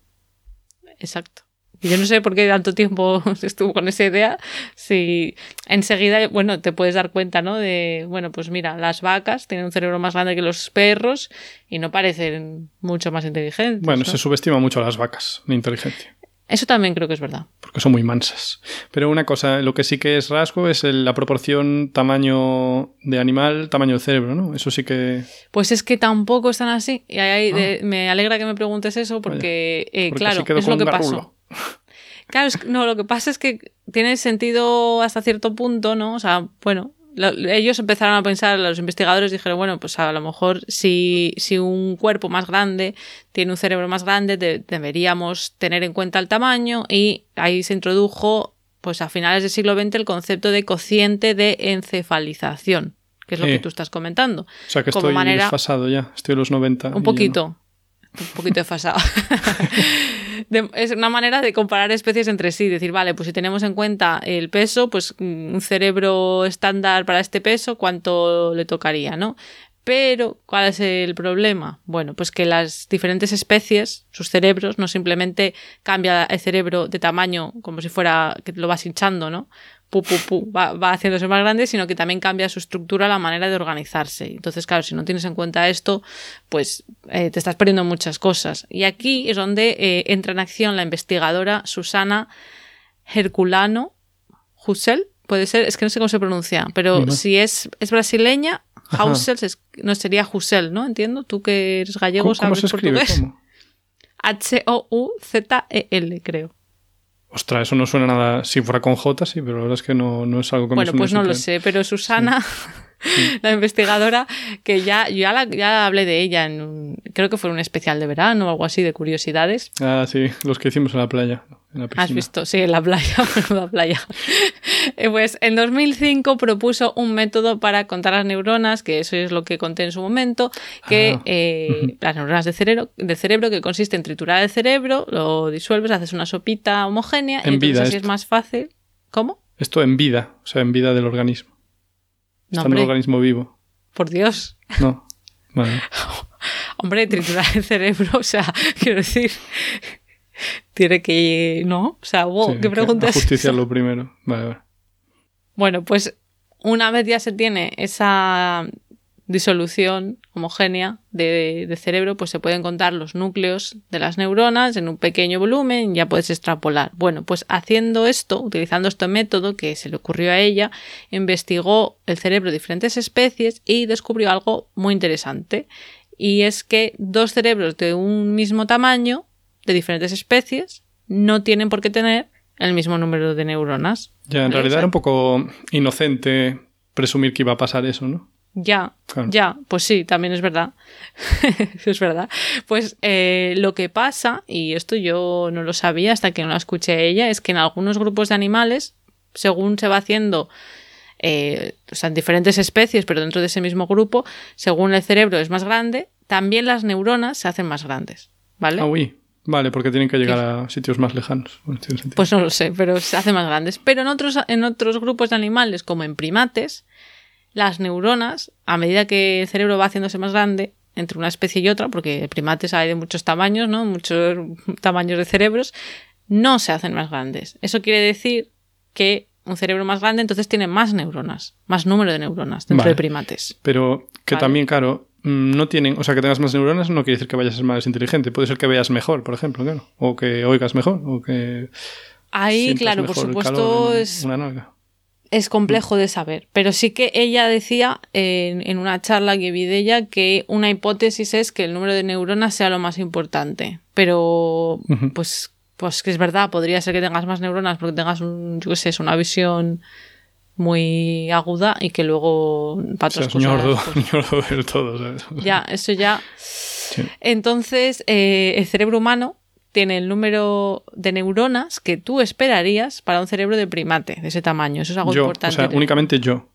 Exacto. Y yo no sé por qué tanto tiempo estuvo con esa idea. Si enseguida, bueno, te puedes dar cuenta, ¿no? De, bueno, pues mira, las vacas tienen un cerebro más grande que los perros y no parecen mucho más inteligentes. Bueno, ¿no? se subestima mucho a las vacas, la inteligencia. Eso también creo que es verdad. Porque son muy mansas. Pero una cosa, lo que sí que es rasgo es el- la proporción tamaño de animal, tamaño de cerebro, ¿no? Eso sí que. Pues es que tampoco están así. Y ahí de- me alegra que me preguntes eso porque, eh, Ah. Porque claro, es lo que garrulo. pasó. Claro, es que- no, lo que pasa es que tiene sentido hasta cierto punto, ¿no? O sea, bueno, lo- ellos empezaron a pensar, los investigadores dijeron, bueno, pues a lo mejor si, si un cuerpo más grande tiene un cerebro más grande, de- deberíamos tener en cuenta el tamaño y ahí se introdujo, pues a finales del siglo XX, el concepto de cociente de encefalización, que es lo Sí. que tú estás comentando. O sea que Como estoy manera- desfasado ya. Estoy en los 90. y ya Un no. poquito. Un poquito desfasado. Es una manera de comparar especies entre sí. Decir, vale, pues si tenemos en cuenta el peso, pues mm, un cerebro estándar para este peso, ¿cuánto le tocaría, no? Pero, ¿cuál es el problema? Bueno, pues que las diferentes especies, sus cerebros, no simplemente cambia el cerebro de tamaño como si fuera que lo vas hinchando, ¿no? Pu, pu, pu, va, va haciéndose más grande, sino que también cambia su estructura, la manera de organizarse. Entonces, claro, si no tienes en cuenta esto, pues eh, te estás perdiendo muchas cosas. Y aquí es donde eh, entra en acción la investigadora Susana Herculano Hussel, puede ser, es que no sé cómo se pronuncia, pero si es, es brasileña, es- no sería Hussel, ¿no? Entiendo, tú que eres gallego, ¿Cómo, cómo sabes se portugués. H-O-U-Z-E-L, creo. Ostras, eso no suena nada. Si fuera con J, sí, pero la verdad es que no, no es algo que me Bueno, pues no lo sé, pero Susana, la investigadora, que ya, yo ya, la- ya hablé de ella en un, creo que fue un especial de verano o algo así de curiosidades. Ah, sí, los que hicimos en la playa. En la ¿Has visto? Sí, en la playa, menuda playa. Eh, Pues en 2005 propuso un método para contar las neuronas, que eso es lo que conté en su momento, que Ah, eh, las neuronas de cerebro, de cerebro, que consiste en triturar el cerebro, lo disuelves, haces una sopita homogénea, En y entonces vida así es más fácil. ¿Cómo? Esto en vida, o sea, en vida del organismo. No, Está en el hombre, organismo vivo. por Dios. No. Vale. Hombre, triturar el cerebro, o sea, quiero decir, tiene que... ¿No? O sea, wow, Sí, ¿qué hay que pregunta es esa? Ajusticiarlo primero. Vale, vale. Bueno, pues una vez ya se tiene esa disolución homogénea de, de cerebro, pues se pueden contar los núcleos de las neuronas en un pequeño volumen ya puedes extrapolar. Bueno, pues haciendo esto, utilizando este método que se le ocurrió a ella, investigó el cerebro de diferentes especies y descubrió algo muy interesante. Y es que dos cerebros de un mismo tamaño, de diferentes especies, no tienen por qué tener el mismo número de neuronas. Ya, en realidad era un poco inocente presumir que iba a pasar eso, ¿no? Ya, Claro. ya, pues sí, también es verdad. es verdad. Pues eh, lo que pasa, y esto yo no lo sabía hasta que no la escuché a ella, es que en algunos grupos de animales, según se va haciendo, eh, o sea, en diferentes especies, pero dentro de ese mismo grupo, según el cerebro es más grande, también las neuronas se hacen más grandes. ¿Vale? Ah, uy. Vale, porque tienen que llegar a sitios más lejanos. Bueno, tiene sentido. Pues no lo sé, pero se hacen más grandes. Pero en otros, en otros grupos de animales, como en primates, las neuronas, a medida que el cerebro va haciéndose más grande, entre una especie y otra, porque primates hay de muchos tamaños, ¿no? Muchos tamaños de cerebros, no se hacen más grandes. Eso quiere decir que un cerebro más grande entonces tiene más neuronas, más número de neuronas dentro Vale. de primates. Pero que Vale. también, claro, mm, no tienen, o sea, que tengas más neuronas no quiere decir que vayas a ser más inteligente. Puede ser que veas mejor, por ejemplo, claro. O que oigas mejor, o que. Ahí, claro, por supuesto, es Una. Es complejo de saber, pero sí que ella decía en, en, una charla que vi de ella que una hipótesis es que el número de neuronas sea lo más importante, pero pues, pues que es verdad, podría ser que tengas más neuronas porque tengas un, yo qué sé, es una visión muy aguda y que luego para otras cosas, del todo. ¿sabes? Ya, eso ya. Entonces, eh, el cerebro humano tiene el número de neuronas que tú esperarías para un cerebro de primate de ese tamaño. Eso es algo importante. O sea, únicamente yo.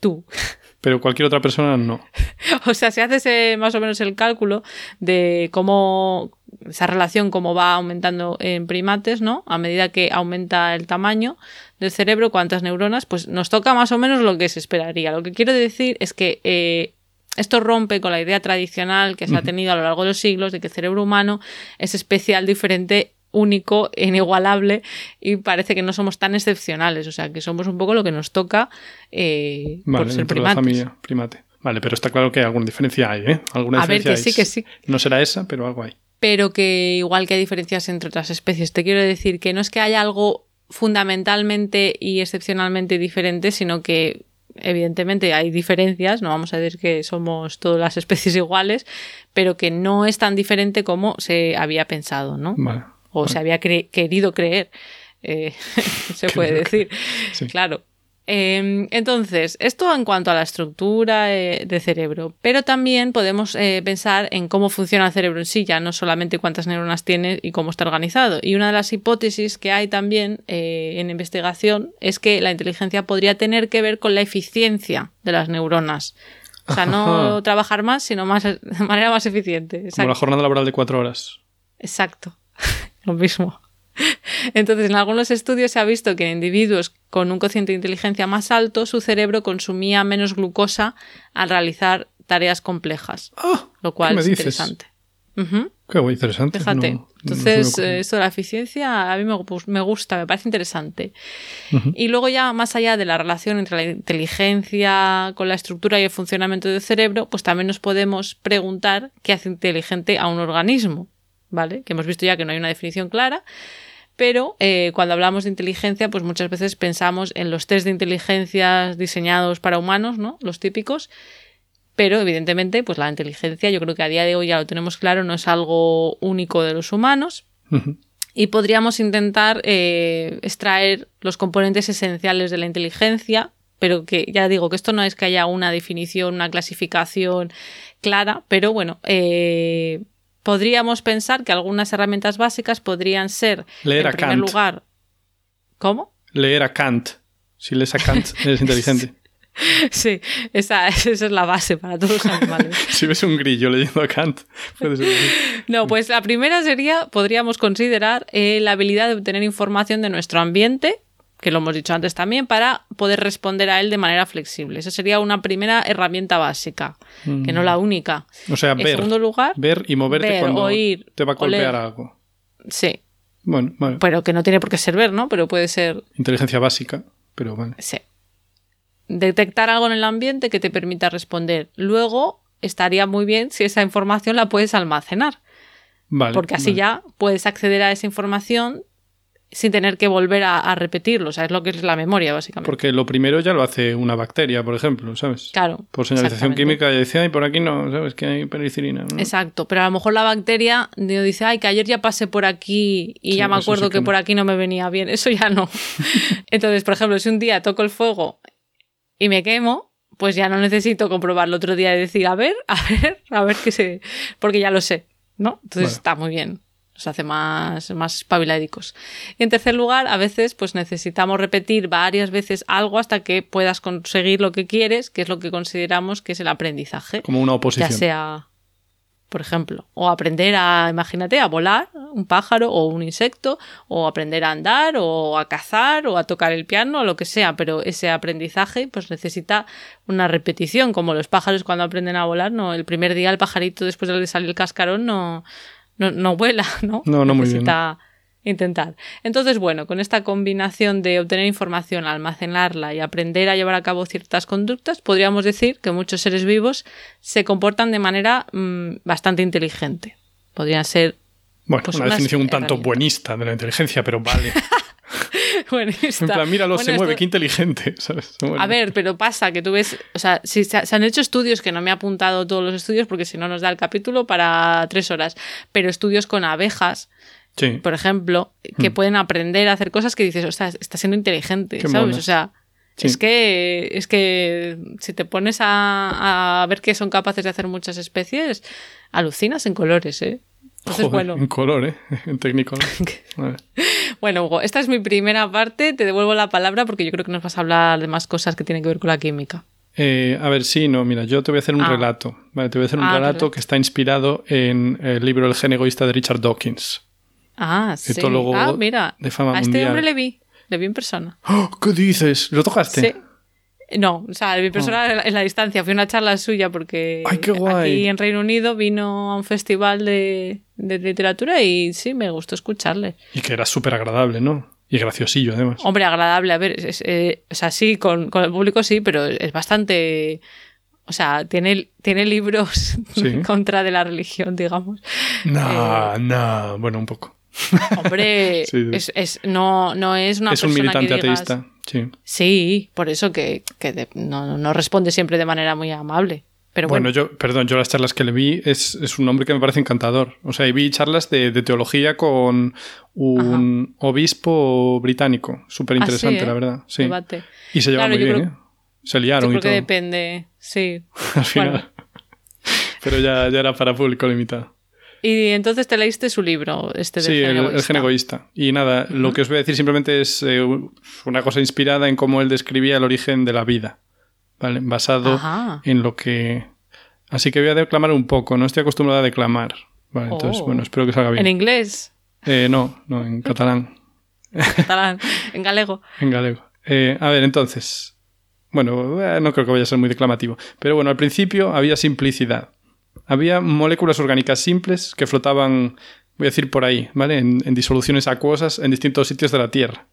Tú. Pero cualquier otra persona no. o sea, si haces eh, más o menos el cálculo de cómo esa relación cómo va aumentando en primates, ¿no? A medida que aumenta el tamaño del cerebro, cuántas neuronas, pues nos toca más o menos lo que se esperaría. Lo que quiero decir es que eh, esto rompe con la idea tradicional que se ha tenido a lo largo de los siglos de que el cerebro humano es especial, diferente, único, inigualable y parece que no somos tan excepcionales, o sea, que somos un poco lo que nos toca eh, por ser primates. La familia, primate. Vale, pero está claro que alguna diferencia hay, ¿eh? Alguna a ver, que sí, que sí. No será esa, pero algo hay. Pero que igual que hay diferencias entre otras especies, te quiero decir que no es que haya algo fundamentalmente y excepcionalmente diferente, sino que evidentemente hay diferencias, no vamos a decir que somos todas las especies iguales, pero que no es tan diferente como se había pensado, ¿no? o se había querido creer, eh, se puede decir. Claro. Em, entonces, esto en cuanto a la estructura eh, de cerebro, pero también podemos eh, pensar en cómo funciona el cerebro en sí, ya no solamente cuántas neuronas tiene y cómo está organizado. Y una de las hipótesis que hay también eh, en investigación es que la inteligencia podría tener que ver con la eficiencia de las neuronas. O sea, no trabajar más, sino más, de manera más eficiente. Como la jornada laboral de cuatro horas. Exacto, lo mismo. Entonces, en algunos estudios se ha visto que en individuos con un cociente de inteligencia más alto, su cerebro consumía menos glucosa al realizar tareas complejas. Ah, lo cual es interesante. Qué muy interesante. Fíjate. Entonces, esto de la eficiencia a mí me, gusta, me parece interesante. Y luego ya más allá de la relación entre la inteligencia con la estructura y el funcionamiento del cerebro, pues también nos podemos preguntar qué hace inteligente a un organismo, ¿vale? Que hemos visto ya que no hay una definición clara, pero eh, cuando hablamos de inteligencia, pues muchas veces pensamos en los test de inteligencia diseñados para humanos, ¿no? Los típicos. Pero evidentemente, pues la inteligencia, yo creo que a día de hoy ya lo tenemos claro, no es algo único de los humanos. Y podríamos intentar eh, extraer los componentes esenciales de la inteligencia, pero que ya digo que esto no es que haya una definición, una clasificación clara, pero bueno, eh, podríamos pensar que algunas herramientas básicas podrían ser, Leer en primer lugar, ¿cómo? Leer a Kant. Si lees a Kant, eres inteligente. Sí, esa, esa, es la base para todos los animales. si ves un grillo leyendo a Kant, puede ser. No, pues la primera sería, podríamos considerar eh, la habilidad de obtener información de nuestro ambiente que lo hemos dicho antes también, para poder responder a él de manera flexible. Esa sería una primera herramienta básica, que no la mm. única. O sea, ver, segundo lugar, ver y moverte cuando te va a golpear algo. Sí. Bueno, vale. Pero que no tiene por qué ser ver, ¿no? Pero puede ser... Inteligencia básica, pero vale. Sí. Detectar algo en el ambiente que te permita responder. Luego, estaría muy bien si esa información la puedes almacenar. Vale, porque así ya puedes acceder a esa información sin tener que volver a, repetirlo. O sea, es lo que es la memoria, básicamente. Porque lo primero ya lo hace una bacteria, por ejemplo, ¿sabes? Claro. Por señalización química y dice, ay, por aquí no, ¿sabes? Que hay penicilina. Exacto. Pero a lo mejor la bacteria dice, ay, que ayer ya pasé por aquí y ya me acuerdo que, por aquí no me venía bien. Eso ya no. Entonces, por ejemplo, si un día toco el fuego y me quemo, pues ya no necesito comprobarlo otro día y decir, a ver, a ver, a ver qué sé. Porque ya lo sé, ¿no? Entonces está muy bien se hace más, más espabiladicos. Y en tercer lugar, a veces pues necesitamos repetir varias veces algo hasta que puedas conseguir lo que quieres, que es lo que consideramos que es el aprendizaje. Como una oposición. Ya sea, por ejemplo, o aprender a, imagínate, a volar, un pájaro o un insecto, o aprender a andar, o a cazar, o a tocar el piano, o lo que sea, pero ese aprendizaje pues necesita una repetición, como los pájaros cuando aprenden a volar, no, el primer día el pajarito después de salir el cascarón no no, no vuela, ¿no? No, no Necesita intentar. Entonces, bueno, con esta combinación de obtener información, almacenarla y aprender a llevar a cabo ciertas conductas, podríamos decir que muchos seres vivos se comportan de manera mm, bastante inteligente. Podrían ser. Bueno, pues, una definición un tanto buenista de la inteligencia, pero vale. En plan, míralo, Bueno, se mueve, qué inteligente, ¿sabes? Bueno. A ver, pero pasa que tú ves, o sea, si se, han hecho estudios que no me he apuntado todos los estudios porque si no nos da el capítulo para tres horas, pero estudios con abejas, Sí. por ejemplo, que pueden aprender a hacer cosas que dices, o sea, está siendo inteligente, Hmm. Qué ¿sabes? monas. O sea, Sí. es que es que si te pones a, a ver que son capaces de hacer muchas especies, alucinas en colores, ¿eh? Entonces, Joder, bueno, En color, ¿eh? En técnico. Vale. bueno, Hugo, esta es mi primera parte, te devuelvo la palabra porque yo creo que nos vas a hablar de más cosas que tienen que ver con la química. Eh, a ver, sí, no, mira, yo te voy a hacer un Ah. relato. Vale, te voy a hacer un Ah, relato que está inspirado en el libro El gen egoísta de Richard Dawkins. Ah, sí. Etólogo ah, mira. de fama a este hombre le vi. Le vi en persona. ¡Oh! ¿Qué dices? ¿Lo tocaste? Sí. No, o sea, le vi en persona en la distancia. Fui a una charla suya porque Oh. Ay, qué guay. aquí en Reino Unido vino a un festival de, de literatura y sí, me gustó escucharle. Y que era súper agradable, ¿no? Y graciosillo, además. Hombre, agradable. A ver, es- es, eh, o sea, sí, con, con el público sí, pero es bastante... O sea, tiene, tiene libros Sí. en contra de la religión, digamos. No, no, bueno, un poco. Hombre, Sí, sí. Es, es- no, no es una es un militante que digas- ateísta, sí. Sí, por eso que, que de- no, no responde siempre de manera muy amable. Pero bueno, Bueno, yo, perdón, yo las charlas que le vi es, es un hombre que me parece encantador. O sea, y vi charlas de, de teología con un obispo británico. Súper interesante, Ah, sí, ¿eh? la verdad. Sí. debate. Y se llevaban Claro, muy yo bien, creo- ¿eh? Se Yo liaron y creo que todo. depende, sí. Al final. Bueno. Pero ya, ya era para público limitado. Y entonces te leíste su libro, este de Sí, el, el gen egoísta. Y nada, lo que os voy a decir simplemente es eh, una cosa inspirada en cómo él describía el origen de la vida. ¿Vale? Basado Ajá. en lo que. Así que voy a declamar un poco, no estoy acostumbrada a declamar. Vale, entonces, Oh. bueno, espero que salga bien. En inglés, Eh, no, no, en catalán, en catalán, en galego. en galego. Eh, a ver, entonces. Bueno, eh, no creo que vaya a ser muy declamativo. Pero bueno, al principio había simplicidad. Había moléculas orgánicas simples que flotaban, voy a decir por ahí, ¿vale? En, en disoluciones acuosas en distintos sitios de la Tierra.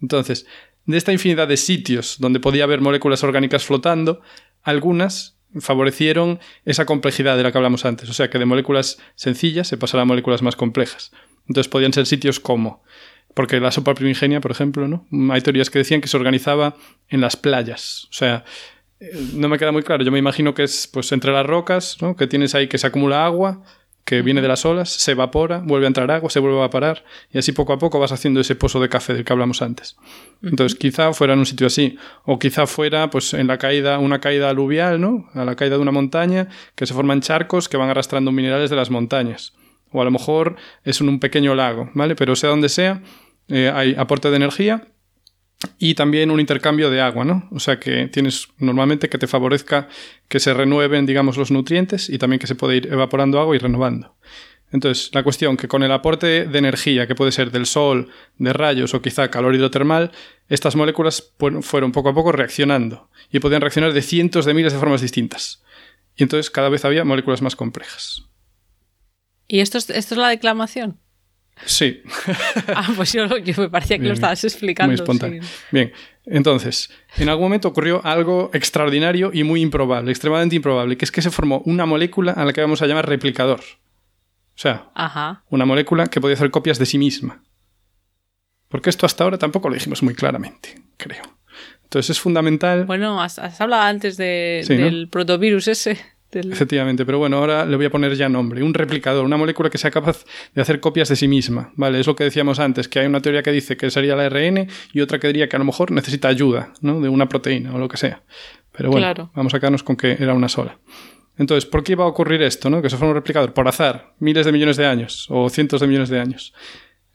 Entonces, de esta infinidad de sitios donde podía haber moléculas orgánicas flotando, algunas favorecieron esa complejidad de la que hablamos antes. O sea, que de moléculas sencillas se pasará a moléculas más complejas. Entonces podían ser sitios como porque la sopa primigenia, por ejemplo, ¿no? Hay teorías que decían que se organizaba en las playas. O sea, eh, no me queda muy claro. Yo me imagino que es pues entre las rocas, ¿no? Que tienes ahí que se acumula agua, que viene de las olas, se evapora, vuelve a entrar agua, se vuelve a evaporar, y así poco a poco vas haciendo ese pozo de café del que hablamos antes. Entonces, quizá fuera en un sitio así, o quizá fuera pues en la caída, una caída aluvial, ¿no? A la caída de una montaña, que se forman charcos que van arrastrando minerales de las montañas. O a lo mejor es en un pequeño lago, ¿vale? Pero sea donde sea, eh, hay aporte de energía y también un intercambio de agua, ¿no? O sea que tienes normalmente que te favorezca que se renueven, digamos, los nutrientes y también que se puede ir evaporando agua y renovando. Entonces, la cuestión que con el aporte de energía, que puede ser del sol, de rayos o quizá calor hidrotermal, estas moléculas fu- fueron poco a poco reaccionando y podían reaccionar de cientos de miles de formas distintas. Y entonces cada vez había moléculas más complejas. ¿Y esto es, esto es la declamación? Sí, Ah, pues yo, yo me parecía que Bien, lo estabas explicando. muy espontáneo. sí. Bien, entonces, en algún momento ocurrió algo extraordinario y muy improbable, extremadamente improbable, que es que se formó una molécula a la que vamos a llamar replicador. O sea, Ajá. una molécula que podía hacer copias de sí misma. Porque esto hasta ahora tampoco lo dijimos muy claramente, creo. Entonces es fundamental, Bueno, has, has hablado antes de- Sí, ¿no? del protovirus ese. Del- efectivamente, pero bueno, ahora le voy a poner ya nombre. Un replicador, una molécula que sea capaz de hacer copias de sí misma. Vale, es lo que decíamos antes, que hay una teoría que dice que sería el ARN y otra que diría que a lo mejor necesita ayuda, ¿no? De una proteína o lo que sea. Pero bueno, Claro. vamos a quedarnos con que era una sola. Entonces, ¿por qué iba a ocurrir esto, no? Que se fuera un replicador por azar, miles de millones de años o cientos de millones de años.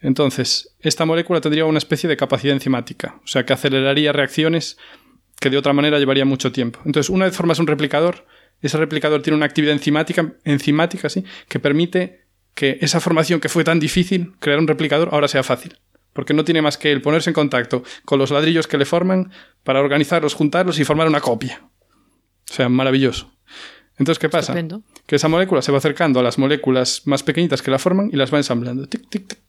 Entonces, esta molécula tendría una especie de capacidad enzimática, o sea, que aceleraría reacciones que de otra manera llevaría mucho tiempo. Entonces, una vez formas un replicador, ese replicador tiene una actividad enzimática, enzimática ¿sí? que permite que esa formación que fue tan difícil, crear un replicador, ahora sea fácil. Porque no tiene más que el ponerse en contacto con los ladrillos que le forman para organizarlos, juntarlos y formar una copia. O sea, maravilloso. Entonces, ¿qué pasa? Estupendo. Que esa molécula se va acercando a las moléculas más pequeñitas que la forman y las va ensamblando. Tic, tic, tic.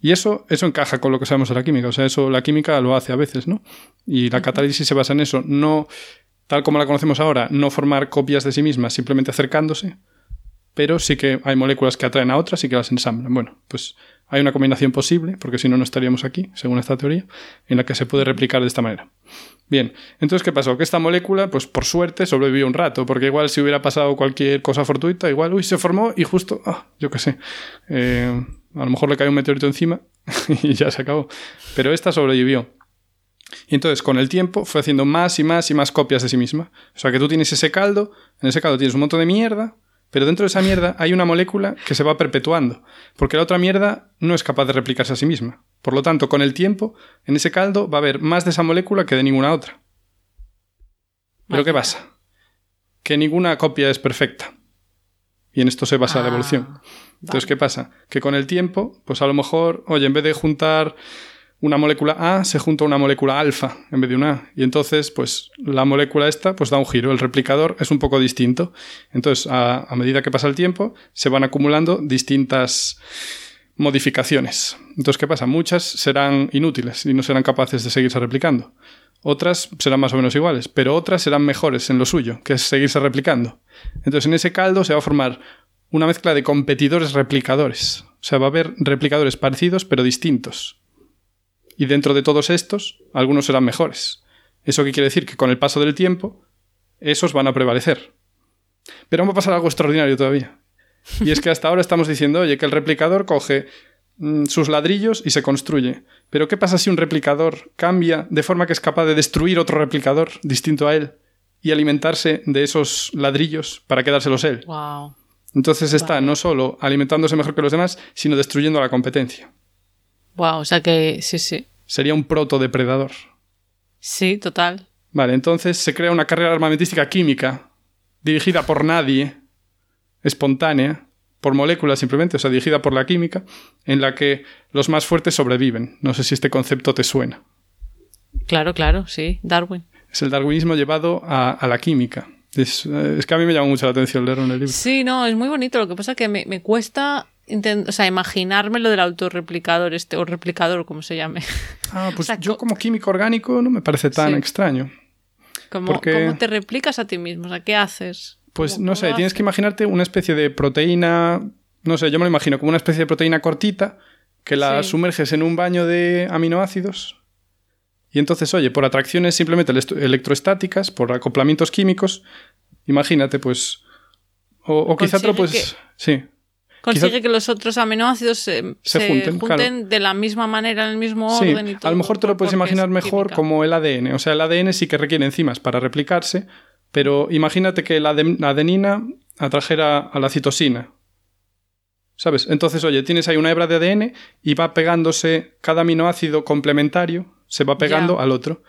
Y eso, eso encaja con lo que sabemos de la química. O sea, eso la química lo hace a veces, ¿no? Y la catálisis se basa en eso. No, tal como la conocemos ahora, no formar copias de sí mismas simplemente acercándose, pero sí que hay moléculas que atraen a otras y que las ensamblan. Bueno, pues hay una combinación posible, porque si no, no estaríamos aquí, según esta teoría, en la que se puede replicar de esta manera. Bien, entonces, ¿qué pasó? Que esta molécula, pues por suerte, sobrevivió un rato, porque igual si hubiera pasado cualquier cosa fortuita, igual, uy, se formó y justo, ah, yo qué sé, eh, a lo mejor le cae un meteorito encima y ya se acabó. Pero esta sobrevivió. Y entonces, con el tiempo, fue haciendo más y más y más copias de sí misma. O sea, que tú tienes ese caldo, en ese caldo tienes un montón de mierda, pero dentro de esa mierda hay una molécula que se va perpetuando, porque la otra mierda no es capaz de replicarse a sí misma. Por lo tanto, con el tiempo, en ese caldo va a haber más de esa molécula que de ninguna otra. ¿Pero qué pasa? Que ninguna copia es perfecta. Y en esto se basa la evolución. Ah, Entonces, ¿qué pasa? Que con el tiempo, pues a lo mejor, oye, en vez de juntar una molécula A se junta una molécula alfa en vez de una A. Y entonces, pues la molécula esta pues da un giro. El replicador es un poco distinto. Entonces, a, medida que pasa el tiempo, se van acumulando distintas modificaciones. Entonces, ¿qué pasa? Muchas serán inútiles y no serán capaces de seguirse replicando. Otras serán más o menos iguales, pero otras serán mejores en lo suyo, que es seguirse replicando. Entonces, en ese caldo se va a formar una mezcla de competidores replicadores. O sea, va a haber replicadores parecidos pero distintos. Y dentro de todos estos, algunos serán mejores. ¿Eso qué quiere decir? Que con el paso del tiempo, esos van a prevalecer. Pero va a pasar algo extraordinario todavía. Y es que hasta ahora estamos diciendo, oye, que el replicador coge mm, sus ladrillos y se construye. Pero ¿qué pasa si un replicador cambia de forma que es capaz de destruir otro replicador distinto a él y alimentarse de esos ladrillos para quedárselos él? Entonces está no solo alimentándose mejor que los demás, sino destruyendo la competencia. Wow, o sea que sí, sí. Sería un protodepredador. Sí, total. Vale, entonces se crea una carrera armamentística química dirigida por nadie, espontánea, por moléculas simplemente, o sea, dirigida por la química, en la que los más fuertes sobreviven. No sé si este concepto te suena. Claro, claro, sí, Darwin. Es el darwinismo llevado a, la química. Es, que a mí me llama mucho la atención leerlo en el libro. Sí, no, es muy bonito. Lo que pasa es que me, me cuesta o sea, imaginarme lo del autorreplicador este, o replicador, como se llame. Ah, pues yo como químico orgánico no me parece tan extraño. ¿Cómo, ¿Cómo, te replicas a ti mismo? O sea, ¿qué haces? Pues no sé, tienes que imaginarte una especie de proteína, no sé, yo me lo imagino como una especie de proteína cortita que la sumerges en un baño de aminoácidos y entonces, oye, por atracciones simplemente electroestáticas, por acoplamientos químicos, imagínate, pues... O, quizá otro, pues... Sí, consigue que los otros aminoácidos se, junten, de la misma manera, en el mismo orden. Y todo a lo mejor te lo puedes imaginar mejor como el ADN. O sea, el ADN sí que requiere enzimas para replicarse, pero imagínate que la adenina atrajera a la citosina. ¿Sabes? Entonces, oye, tienes ahí una hebra de ADN y va pegándose cada aminoácido complementario, se va pegando al otro.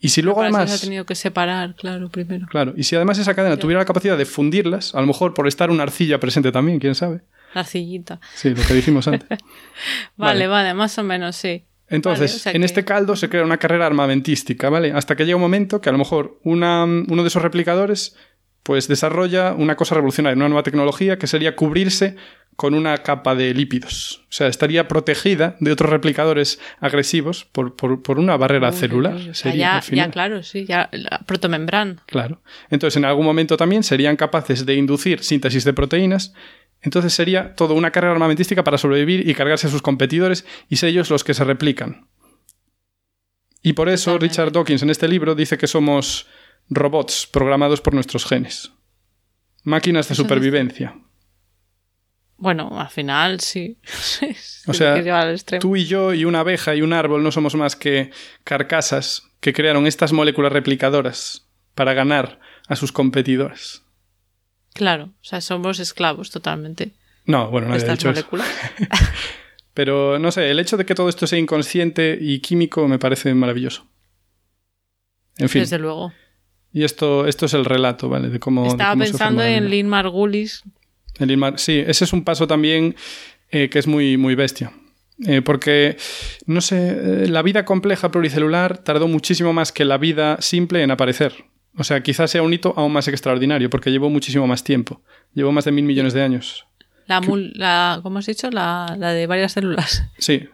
Y si luego además. Se ha tenido que separar, claro, primero. Claro, y si además esa cadena tuviera la capacidad de fundirlas, a lo mejor por estar una arcilla presente también, quién sabe. La arcillita. Sí, lo que dijimos antes. vale, vale, más o menos, sí. Entonces, en este caldo se crea una carrera armamentística, ¿vale? Hasta que llega un momento que a lo mejor una, uno de esos replicadores pues desarrolla una cosa revolucionaria, una nueva tecnología que sería cubrirse con una capa de lípidos. O sea, estaría protegida de otros replicadores agresivos por, una barrera celular. ya, claro, sí, ya la protomembrana. Claro. Entonces, en algún momento también serían capaces de inducir síntesis de proteínas. Entonces sería todo una carrera armamentística para sobrevivir y cargarse a sus competidores y ser ellos los que se replican. Y por eso Richard Dawkins en este libro dice que somos robots programados por nuestros genes. Máquinas de supervivencia. Bueno, al final sí. o sea, tú y yo y una abeja y un árbol no somos más que carcasas que crearon estas moléculas replicadoras para ganar a sus competidores. Claro, o sea, somos esclavos totalmente. No, bueno, no he dicho moléculas. Pero no sé, el hecho de que todo esto sea inconsciente y químico me parece maravilloso. En fin. Desde luego. Y esto, esto es el relato, ¿vale? De cómo. Estaba pensando en Lynn Margulis, sí, ese es un paso también eh, que es muy, muy bestia. Eh, porque, no sé, eh, la vida compleja pluricelular tardó muchísimo más que la vida simple en aparecer. O sea, quizás sea un hito aún más extraordinario, porque llevó muchísimo más tiempo. Llevó más de mil millones de años. La, la ¿cómo has dicho? La, de varias células. Sí.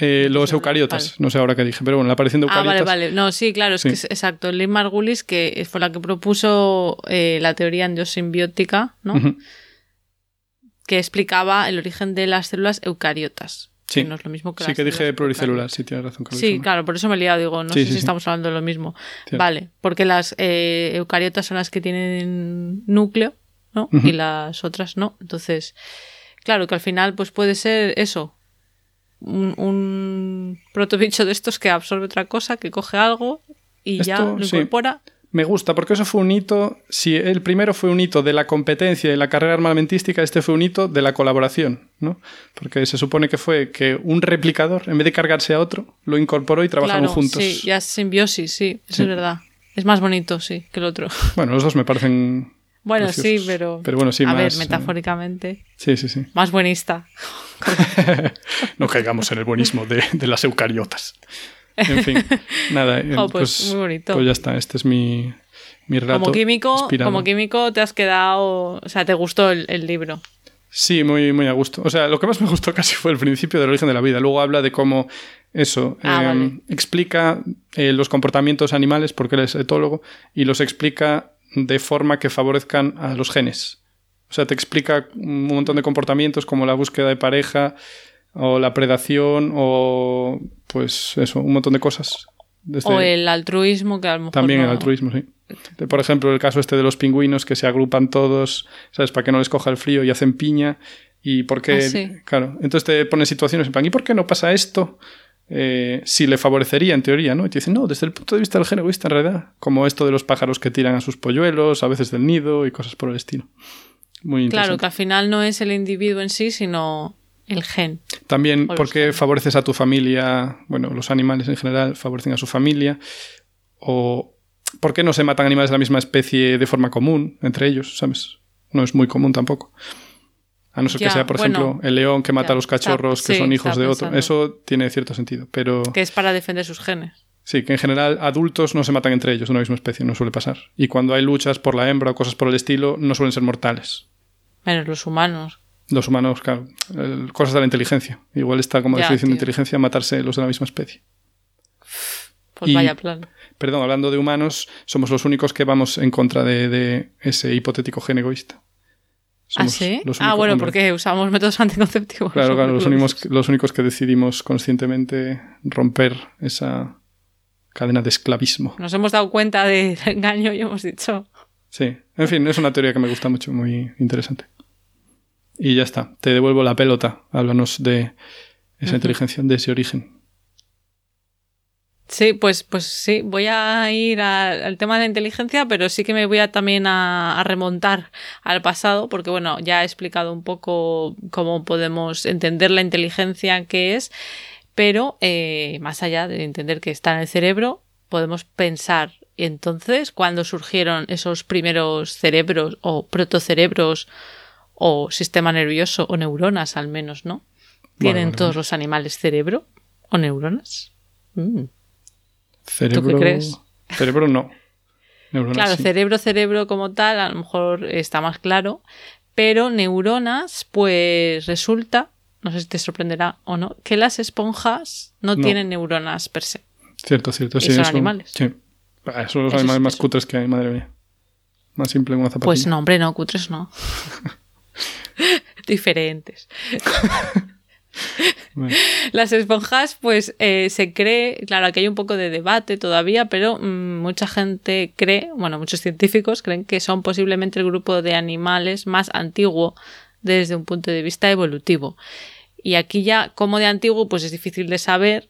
los eucariotas, no sé ahora qué dije, pero bueno, la aparición de eucariotas. Ah, vale, vale. No, sí, claro, es que es exacto. Lynn Margulis, que fue la que propuso la teoría endosimbiótica, ¿no? Que explicaba el origen de las células eucariotas. Sí, que no es lo mismo que sí las que dije pluricelular, sí, tienes razón. Sí, claro, por eso me he liado, digo, no Sí, sé sí, si estamos hablando de lo mismo. Cierto. Vale, porque las eh, eucariotas son las que tienen núcleo, ¿no? Y las otras no. Entonces, claro, que al final pues puede ser eso, un, un protobicho de estos que absorbe otra cosa, que coge algo y ya lo sí. Me gusta, porque eso fue un hito. Si el primero fue un hito de la competencia y la carrera armamentística, este fue un hito de la colaboración, ¿no? Porque se supone que fue que un replicador, en vez de cargarse a otro, lo incorporó y trabajaron Claro, juntos. sí, ya es simbiosis, sí, eso Sí. es verdad. Es más bonito, sí, que el otro. Bueno, los dos me parecen. Bueno, sí, pero, Pero bueno, sí, a ver, eh, metafóricamente, Sí, sí, sí. más buenista. No caigamos en el buenismo de, de las eucariotas. En fin, nada. eh, Oh, pues, muy bonito. Pues ya está, este es mi, mi relato. Como químico, inspirado. como químico te has quedado, o sea, te gustó el, el libro. Sí, muy, muy a gusto. O sea, lo que más me gustó casi fue el principio del origen de la vida. Luego habla de cómo eso Ah, eh, vale. explica eh, los comportamientos animales, porque él es etólogo, y los explica de forma que favorezcan a los genes. O sea, te explica un montón de comportamientos como la búsqueda de pareja, o la predación, o pues eso, un montón de cosas. Desde- O el altruismo, que a lo mejor también el altruismo, sí. Por ejemplo, el caso este de los pingüinos que se agrupan todos, ¿sabes? Para que no les coja el frío y hacen piña. Y por qué. Ah, sí. Claro. Entonces te ponen situaciones en plan, ¿y por qué no pasa esto? Eh, si le favorecería en teoría, ¿no? Y te dicen, no, desde el punto de vista del egoísta, en realidad. Como esto de los pájaros que tiran a sus polluelos, a veces del nido y cosas por el estilo. Muy Claro, que al final no es el individuo en sí, sino el gen. También porque favoreces a tu familia, bueno, los animales en general favorecen a su familia, o por qué no se matan animales de la misma especie de forma común entre ellos, ¿sabes? No es muy común tampoco. A no ser que sea, por bueno, ejemplo, el león que mata ya, a los cachorros está- que sí, son hijos de otro. Eso tiene cierto sentido, pero Que es para defender sus genes. sí, que en general adultos no se matan entre ellos de una misma especie, no suele pasar. Y cuando hay luchas por la hembra o cosas por el estilo, no suelen ser mortales. Menos los humanos. Los humanos, claro, el- cosas de la inteligencia. Igual está como definición de inteligencia matarse los de la misma especie. Pues Y- vaya plan. Perdón, hablando de humanos, somos los únicos que vamos en contra de, de ese hipotético gen egoísta. ¿Ah, sí? los Ah, bueno, porque usamos métodos anticonceptivos. Claro, claro, los Lo únicos, los únicos que decidimos conscientemente romper esa cadena de esclavismo. Nos hemos dado cuenta del engaño y hemos dicho. Sí, en fin, es una teoría que me gusta mucho, muy interesante. Y ya está, te devuelvo la pelota. Háblanos de esa inteligencia, de ese origen. Sí, pues, pues sí, voy a ir a- al tema de la inteligencia, pero sí que me voy a también a, a remontar al pasado, porque bueno, ya he explicado un poco cómo podemos entender la inteligencia que es, pero eh, más allá de entender que está en el cerebro, podemos pensar entonces cuándo surgieron esos primeros cerebros o protocerebros o sistema nervioso o neuronas al menos, ¿no? ¿Tienen todos los animales cerebro o neuronas? Mm. Cerebro. crees? Cerebro no. Neuronas Claro, sí. cerebro, cerebro como tal, a lo mejor está más claro, pero neuronas, pues resulta, no sé si te sorprenderá o no, que las esponjas no, No. tienen neuronas per se. Cierto, cierto. ¿Y Sí, son eso- animales? Sí. Ah, son los Eso es- animales más eso. cutres que hay, madre mía. Más simple que una zapatilla. Pues no, hombre, no, cutres no. Diferentes. Bueno, Las esponjas, pues eh, se cree, claro, aquí hay un poco de debate todavía, pero mm, mucha gente cree, bueno, muchos científicos creen que son posiblemente el grupo de animales más antiguo desde un punto de vista evolutivo. Y aquí ya, como de antiguo, pues es difícil de saber,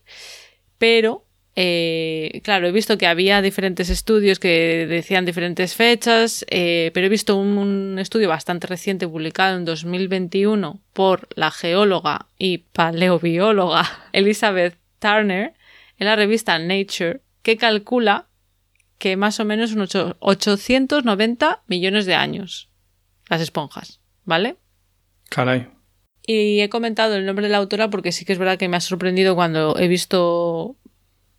pero eh, claro, he visto que había diferentes estudios que decían diferentes fechas, eh, pero he visto un, un estudio bastante reciente publicado en 2021 por la geóloga y paleobióloga Elizabeth Turner en la revista Nature, que calcula que más o menos unos ocho- 890 millones de años las esponjas, ¿vale? caray. Y he comentado el nombre de la autora porque sí que es verdad que me ha sorprendido cuando he visto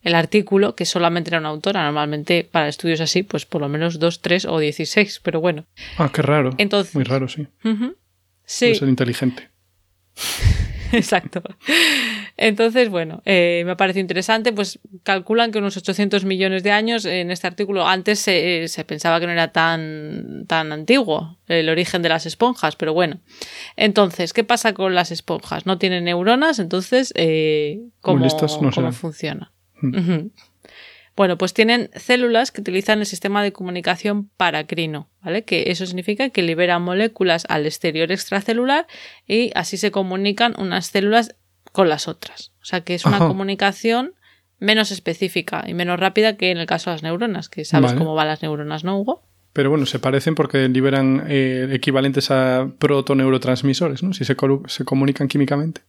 el artículo, que solamente era una autora. Normalmente para estudios así, pues por lo menos dos, tres o dieciséis, pero bueno. Ah, qué raro. Entonces- Muy raro, sí. Ujú. Sí, Debe ser inteligente. exacto. Entonces, bueno, eh, me parece interesante, pues calculan que unos 800 millones de años en este artículo, antes se, se, pensaba que no era tan, tan antiguo el origen de las esponjas, pero bueno. Entonces, ¿qué pasa con las esponjas? No tienen neuronas, entonces, eh, ¿cómo, no ¿cómo funciona? Bueno, pues tienen células que utilizan el sistema de comunicación paracrino, ¿vale? Que eso significa que liberan moléculas al exterior extracelular y así se comunican unas células con las otras. O sea que es una comunicación menos específica y menos rápida que en el caso de las neuronas, que sabes cómo van las neuronas, ¿no, Hugo? Pero bueno, se parecen porque liberan eh, equivalentes a protoneurotransmisores, ¿no? Si se, se comunican químicamente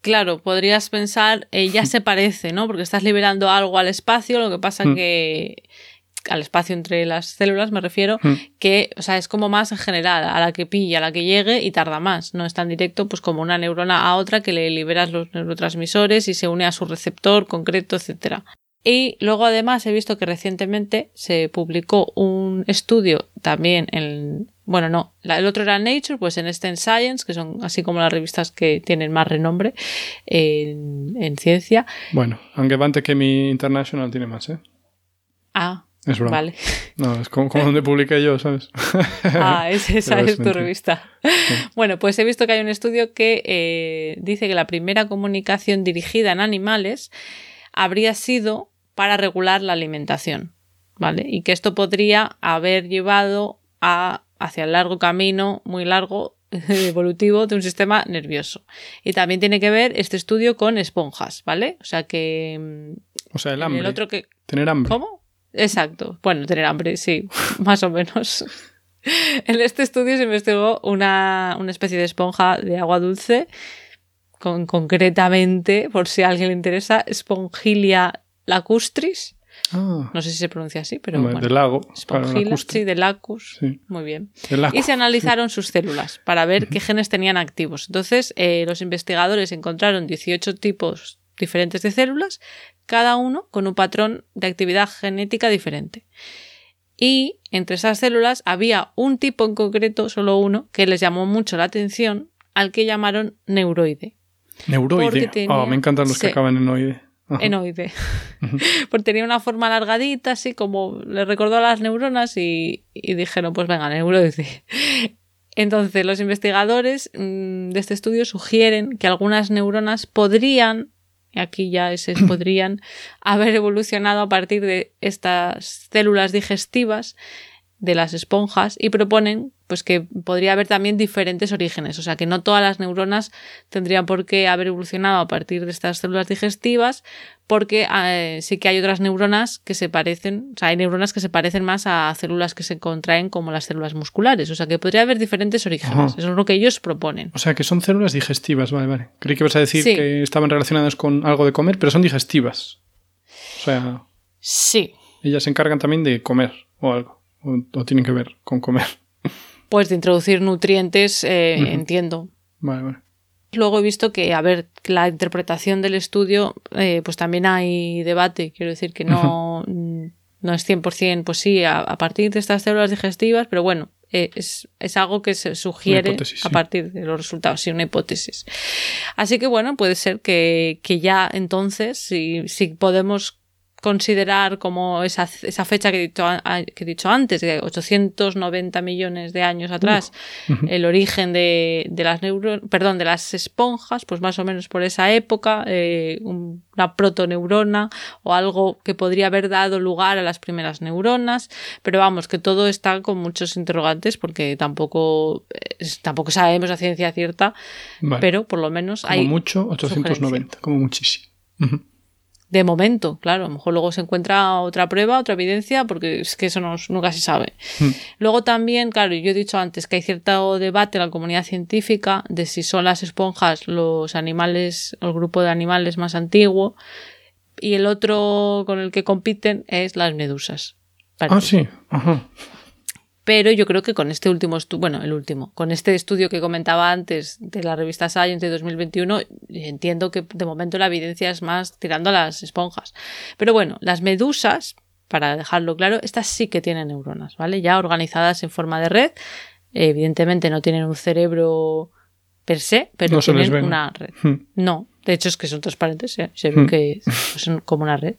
claro, podrías pensar, eh, ya se parece, ¿no? Porque estás liberando algo al espacio, lo que pasa mm. que al espacio entre las células me refiero, mm. que, o sea, es como más en general, a la que pilla, a la que llegue y tarda más, no es tan directo pues como una neurona a otra que le liberas los neurotransmisores y se une a su receptor concreto, etcétera. Y luego además he visto que recientemente se publicó un estudio también en, bueno, no, el otro era Nature, pues en este en Science, que son así como las revistas que tienen más renombre en, ciencia. Bueno, aunque que mi International tiene más, ¿eh? Ah, es broma. Vale. No, es como, donde publiqué yo, ¿sabes? ah, esa es tu revista. Bueno, pues he visto que hay un estudio que eh, dice que la primera comunicación dirigida en animales habría sido para regular la alimentación, ¿vale? Y que esto podría haber llevado a, hacia el largo camino, muy largo, evolutivo de un sistema nervioso. Y también tiene que ver este estudio con esponjas, ¿vale? O sea que... Mm, o sea, el hambre. El otro que... Tener hambre. ¿Cómo? Exacto. Bueno, tener hambre, sí, más o menos. En este estudio se investigó una, una especie de esponja de agua dulce con, concretamente, por si a alguien le interesa, Spongilia lacustris. Ah. No sé si se pronuncia así, pero. bueno, del lago. Sí, de lacus. Muy bien. Y se analizaron sus células para ver qué genes tenían activos. Entonces, eh, los investigadores encontraron 18 tipos diferentes de células, cada uno con un patrón de actividad genética diferente. Y entre esas células había un tipo en concreto, solo uno, que les llamó mucho la atención, al que llamaron neuroide. Neuroide. Oh, me encantan los que acaban en oide. Enoide. Porque tenía una forma alargadita, así como le recordó a las neuronas y, dijeron, pues venga, neuroide. Entonces, los investigadores mm, de este estudio sugieren que algunas neuronas podrían, y aquí ya es podrían, haber evolucionado a partir de estas células digestivas de las esponjas y proponen pues que podría haber también diferentes orígenes, o sea que no todas las neuronas tendrían por qué haber evolucionado a partir de estas células digestivas, porque eh, sí que hay otras neuronas que se parecen, o sea, hay neuronas que se parecen más a células que se contraen como las células musculares, o sea que podría haber diferentes orígenes, eso es lo que ellos proponen. O sea que son células digestivas, vale, vale. Creí que ibas a decir que estaban relacionadas con algo de comer, pero son digestivas. O sea... Sí. Ellas se encargan también de comer o algo, o tienen que ver con comer. Pues de introducir nutrientes, eh, entiendo. Vale, vale. Luego he visto que, a ver, la interpretación del estudio, eh, pues también hay debate. Quiero decir que no, no es 100%, pues sí, a, partir de estas células digestivas, pero bueno, eh, es, es, algo que se sugiere a partir de los resultados, sí, una hipótesis. Así que bueno, puede ser que, que ya entonces, si, si podemos considerar como esa, esa fecha que he, dicho, que he dicho antes, de 890 millones de años atrás, el origen de, de las neuro, perdón, de las esponjas, pues más o menos por esa época, eh, una protoneurona o algo que podría haber dado lugar a las primeras neuronas, pero vamos, que todo está con muchos interrogantes porque tampoco, tampoco sabemos a ciencia cierta, pero por lo menos como hay... mucho 890, como muchísimo. De momento, claro, a lo mejor luego se encuentra otra prueba, otra evidencia, porque es que eso no, nunca se sabe. Hmm. Luego también, claro, yo he dicho antes que hay cierto debate en la comunidad científica de si son las esponjas los animales, el grupo de animales más antiguo, y el otro con el que compiten es las medusas. Ah, sí. Ajá. Pero yo creo que con este último estudio, bueno, el último, con este estudio que comentaba antes de la revista Science de 2021, entiendo que de momento la evidencia es más tirando a las esponjas. Pero bueno, las medusas, para dejarlo claro, estas sí que tienen neuronas, ¿vale? Ya organizadas en forma de red. Evidentemente no tienen un cerebro per se, pero No tienen una red. Hmm. No, de hecho es que son transparentes, se, se ve Hmm. que son como una red.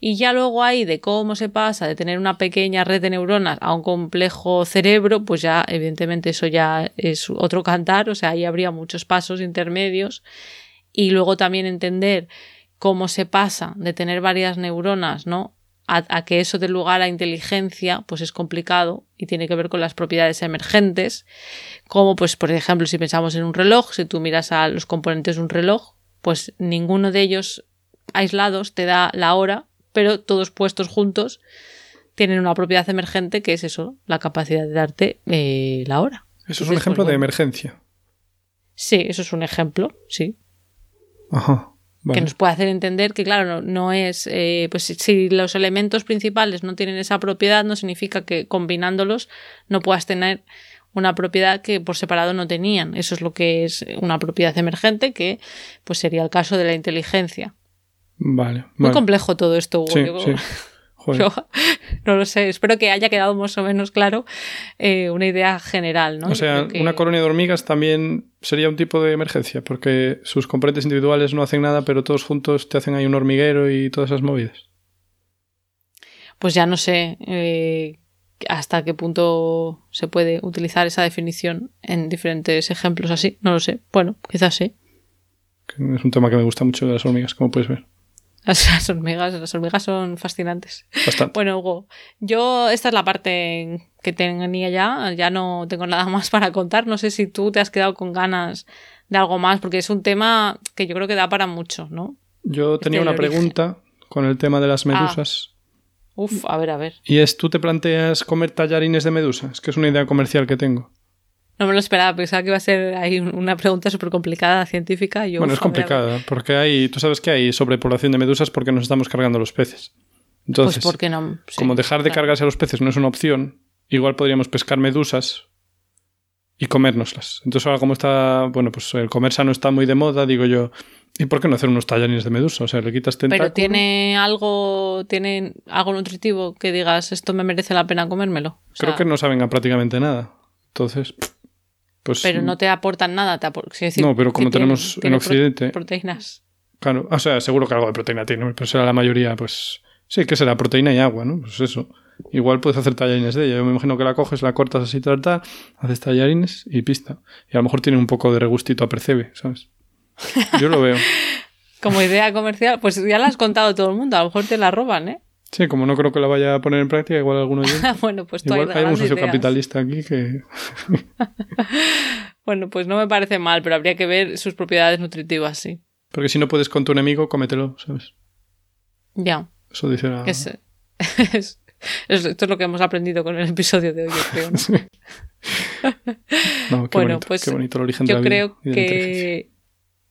Y ya luego ahí de cómo se pasa de tener una pequeña red de neuronas a un complejo cerebro, pues ya evidentemente eso ya es otro cantar, o sea, ahí habría muchos pasos intermedios. Y luego también entender cómo se pasa de tener varias neuronas, ¿no? A, a que eso dé lugar a inteligencia, pues es complicado y tiene que ver con las propiedades emergentes, como pues por ejemplo si pensamos en un reloj, si tú miras a los componentes de un reloj, pues ninguno de ellos aislados te da la hora, pero todos puestos juntos tienen una propiedad emergente que es eso, la capacidad de darte eh, la hora. Eso es un Entonces, ejemplo pues, de emergencia. Sí, eso es un ejemplo, sí. Ajá. Vale. que nos puede hacer entender que, claro, no, no es, eh, pues si, si los elementos principales no tienen esa propiedad, no significa que combinándolos no puedas tener una propiedad que por separado no tenían. Eso es lo que es una propiedad emergente, que pues sería el caso de la inteligencia. Vale. Muy vale. complejo todo esto, Hugo. Sí, sí. Joder. yo no lo sé. Espero que haya quedado más o menos claro eh, una idea general, ¿no? O sea, que- una colonia de hormigas también sería un tipo de emergencia, porque sus componentes individuales no hacen nada, pero todos juntos te hacen ahí un hormiguero y todas esas movidas. Pues ya no sé eh, hasta qué punto se puede utilizar esa definición en diferentes ejemplos así. No lo sé. Bueno, quizás sí. Es un tema que me gusta mucho de las hormigas, como puedes ver. Las, hormigas, las hormigas son fascinantes. Bastante. Bueno, Hugo, yo esta es la parte que tenía ya. Ya no tengo nada más para contar. No sé si tú te has quedado con ganas de algo más, porque es un tema que yo creo que da para mucho, ¿no? Yo tenía del una pregunta con el tema de las Ah. medusas. Uf, a ver, a ver. Y es, ¿tú te planteas comer tallarines de medusa? Es que es una idea comercial que tengo. No me lo esperaba, pensaba que iba a ser ahí una pregunta súper complicada, científica. yo, bueno, es complicada, porque hay, tú sabes que hay sobrepoblación de medusas porque nos estamos cargando los peces. Entonces, pues porque no. Sí, como dejar de claro. cargarse a los peces no es una opción, igual podríamos pescar medusas y comérnoslas. Entonces ahora como está, bueno, pues el comer sano está muy de moda, digo yo, ¿y por qué no hacer unos tallarines de medusa? O sea, le quitas tentáculo. Pero tiene algo, tiene algo nutritivo que digas esto me merece la pena comérmelo. O sea, Creo que no saben a prácticamente nada. Entonces, pues... Pero no te aportan nada. Te apor- quiero decir, No, pero como tenemos en tiene Occidente- proteínas. Claro, o sea, seguro que algo de proteína tiene, pero será la mayoría, pues... Sí, que será proteína y agua, ¿no? Pues eso. Igual puedes hacer tallarines de ella. Yo me imagino que la coges, la cortas así, tal, tal, haces tallarines y pista. Y a lo mejor tiene un poco de regustito a percebe, ¿sabes? Yo lo veo. Como idea comercial, pues ya la has contado todo el mundo. A lo mejor te la roban, ¿eh? Sí, como no creo que la vaya a poner en práctica, igual alguno de ellos. bueno, pues tú Igual hay un socio capitalista aquí que... Bueno, pues no me parece mal, pero habría que ver sus propiedades nutritivas, sí. Porque si no puedes con tu enemigo, cómetelo, ¿sabes? Ya. Eso dice la... es- es- es- esto es lo que hemos aprendido con el episodio de hoy, yo creo. ¿no? No, qué Bueno, bonito, pues qué bonito el origen de Yo la vida creo y de la inteligencia. que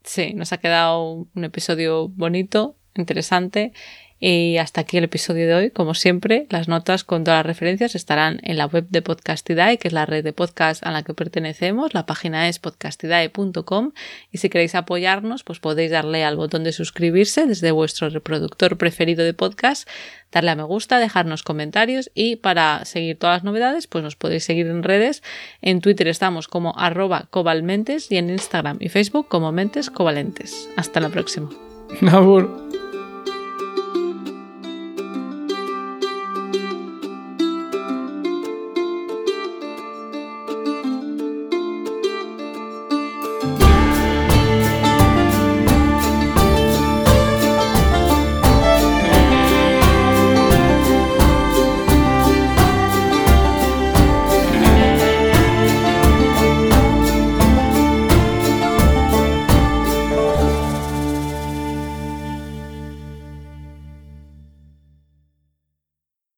sí, nos ha quedado un episodio bonito, interesante. Y hasta aquí el episodio de hoy. Como siempre, las notas con todas las referencias estarán en la web de Podcastidae, que es la red de podcast a la que pertenecemos. La página es podcastidae.com. Y si queréis apoyarnos, pues podéis darle al botón de suscribirse desde vuestro reproductor preferido de podcast, darle a me gusta, dejarnos comentarios y para seguir todas las novedades, pues nos podéis seguir en redes. En Twitter estamos como arroba cobalmentes y en Instagram y Facebook como mentes covalentes. Hasta la próxima.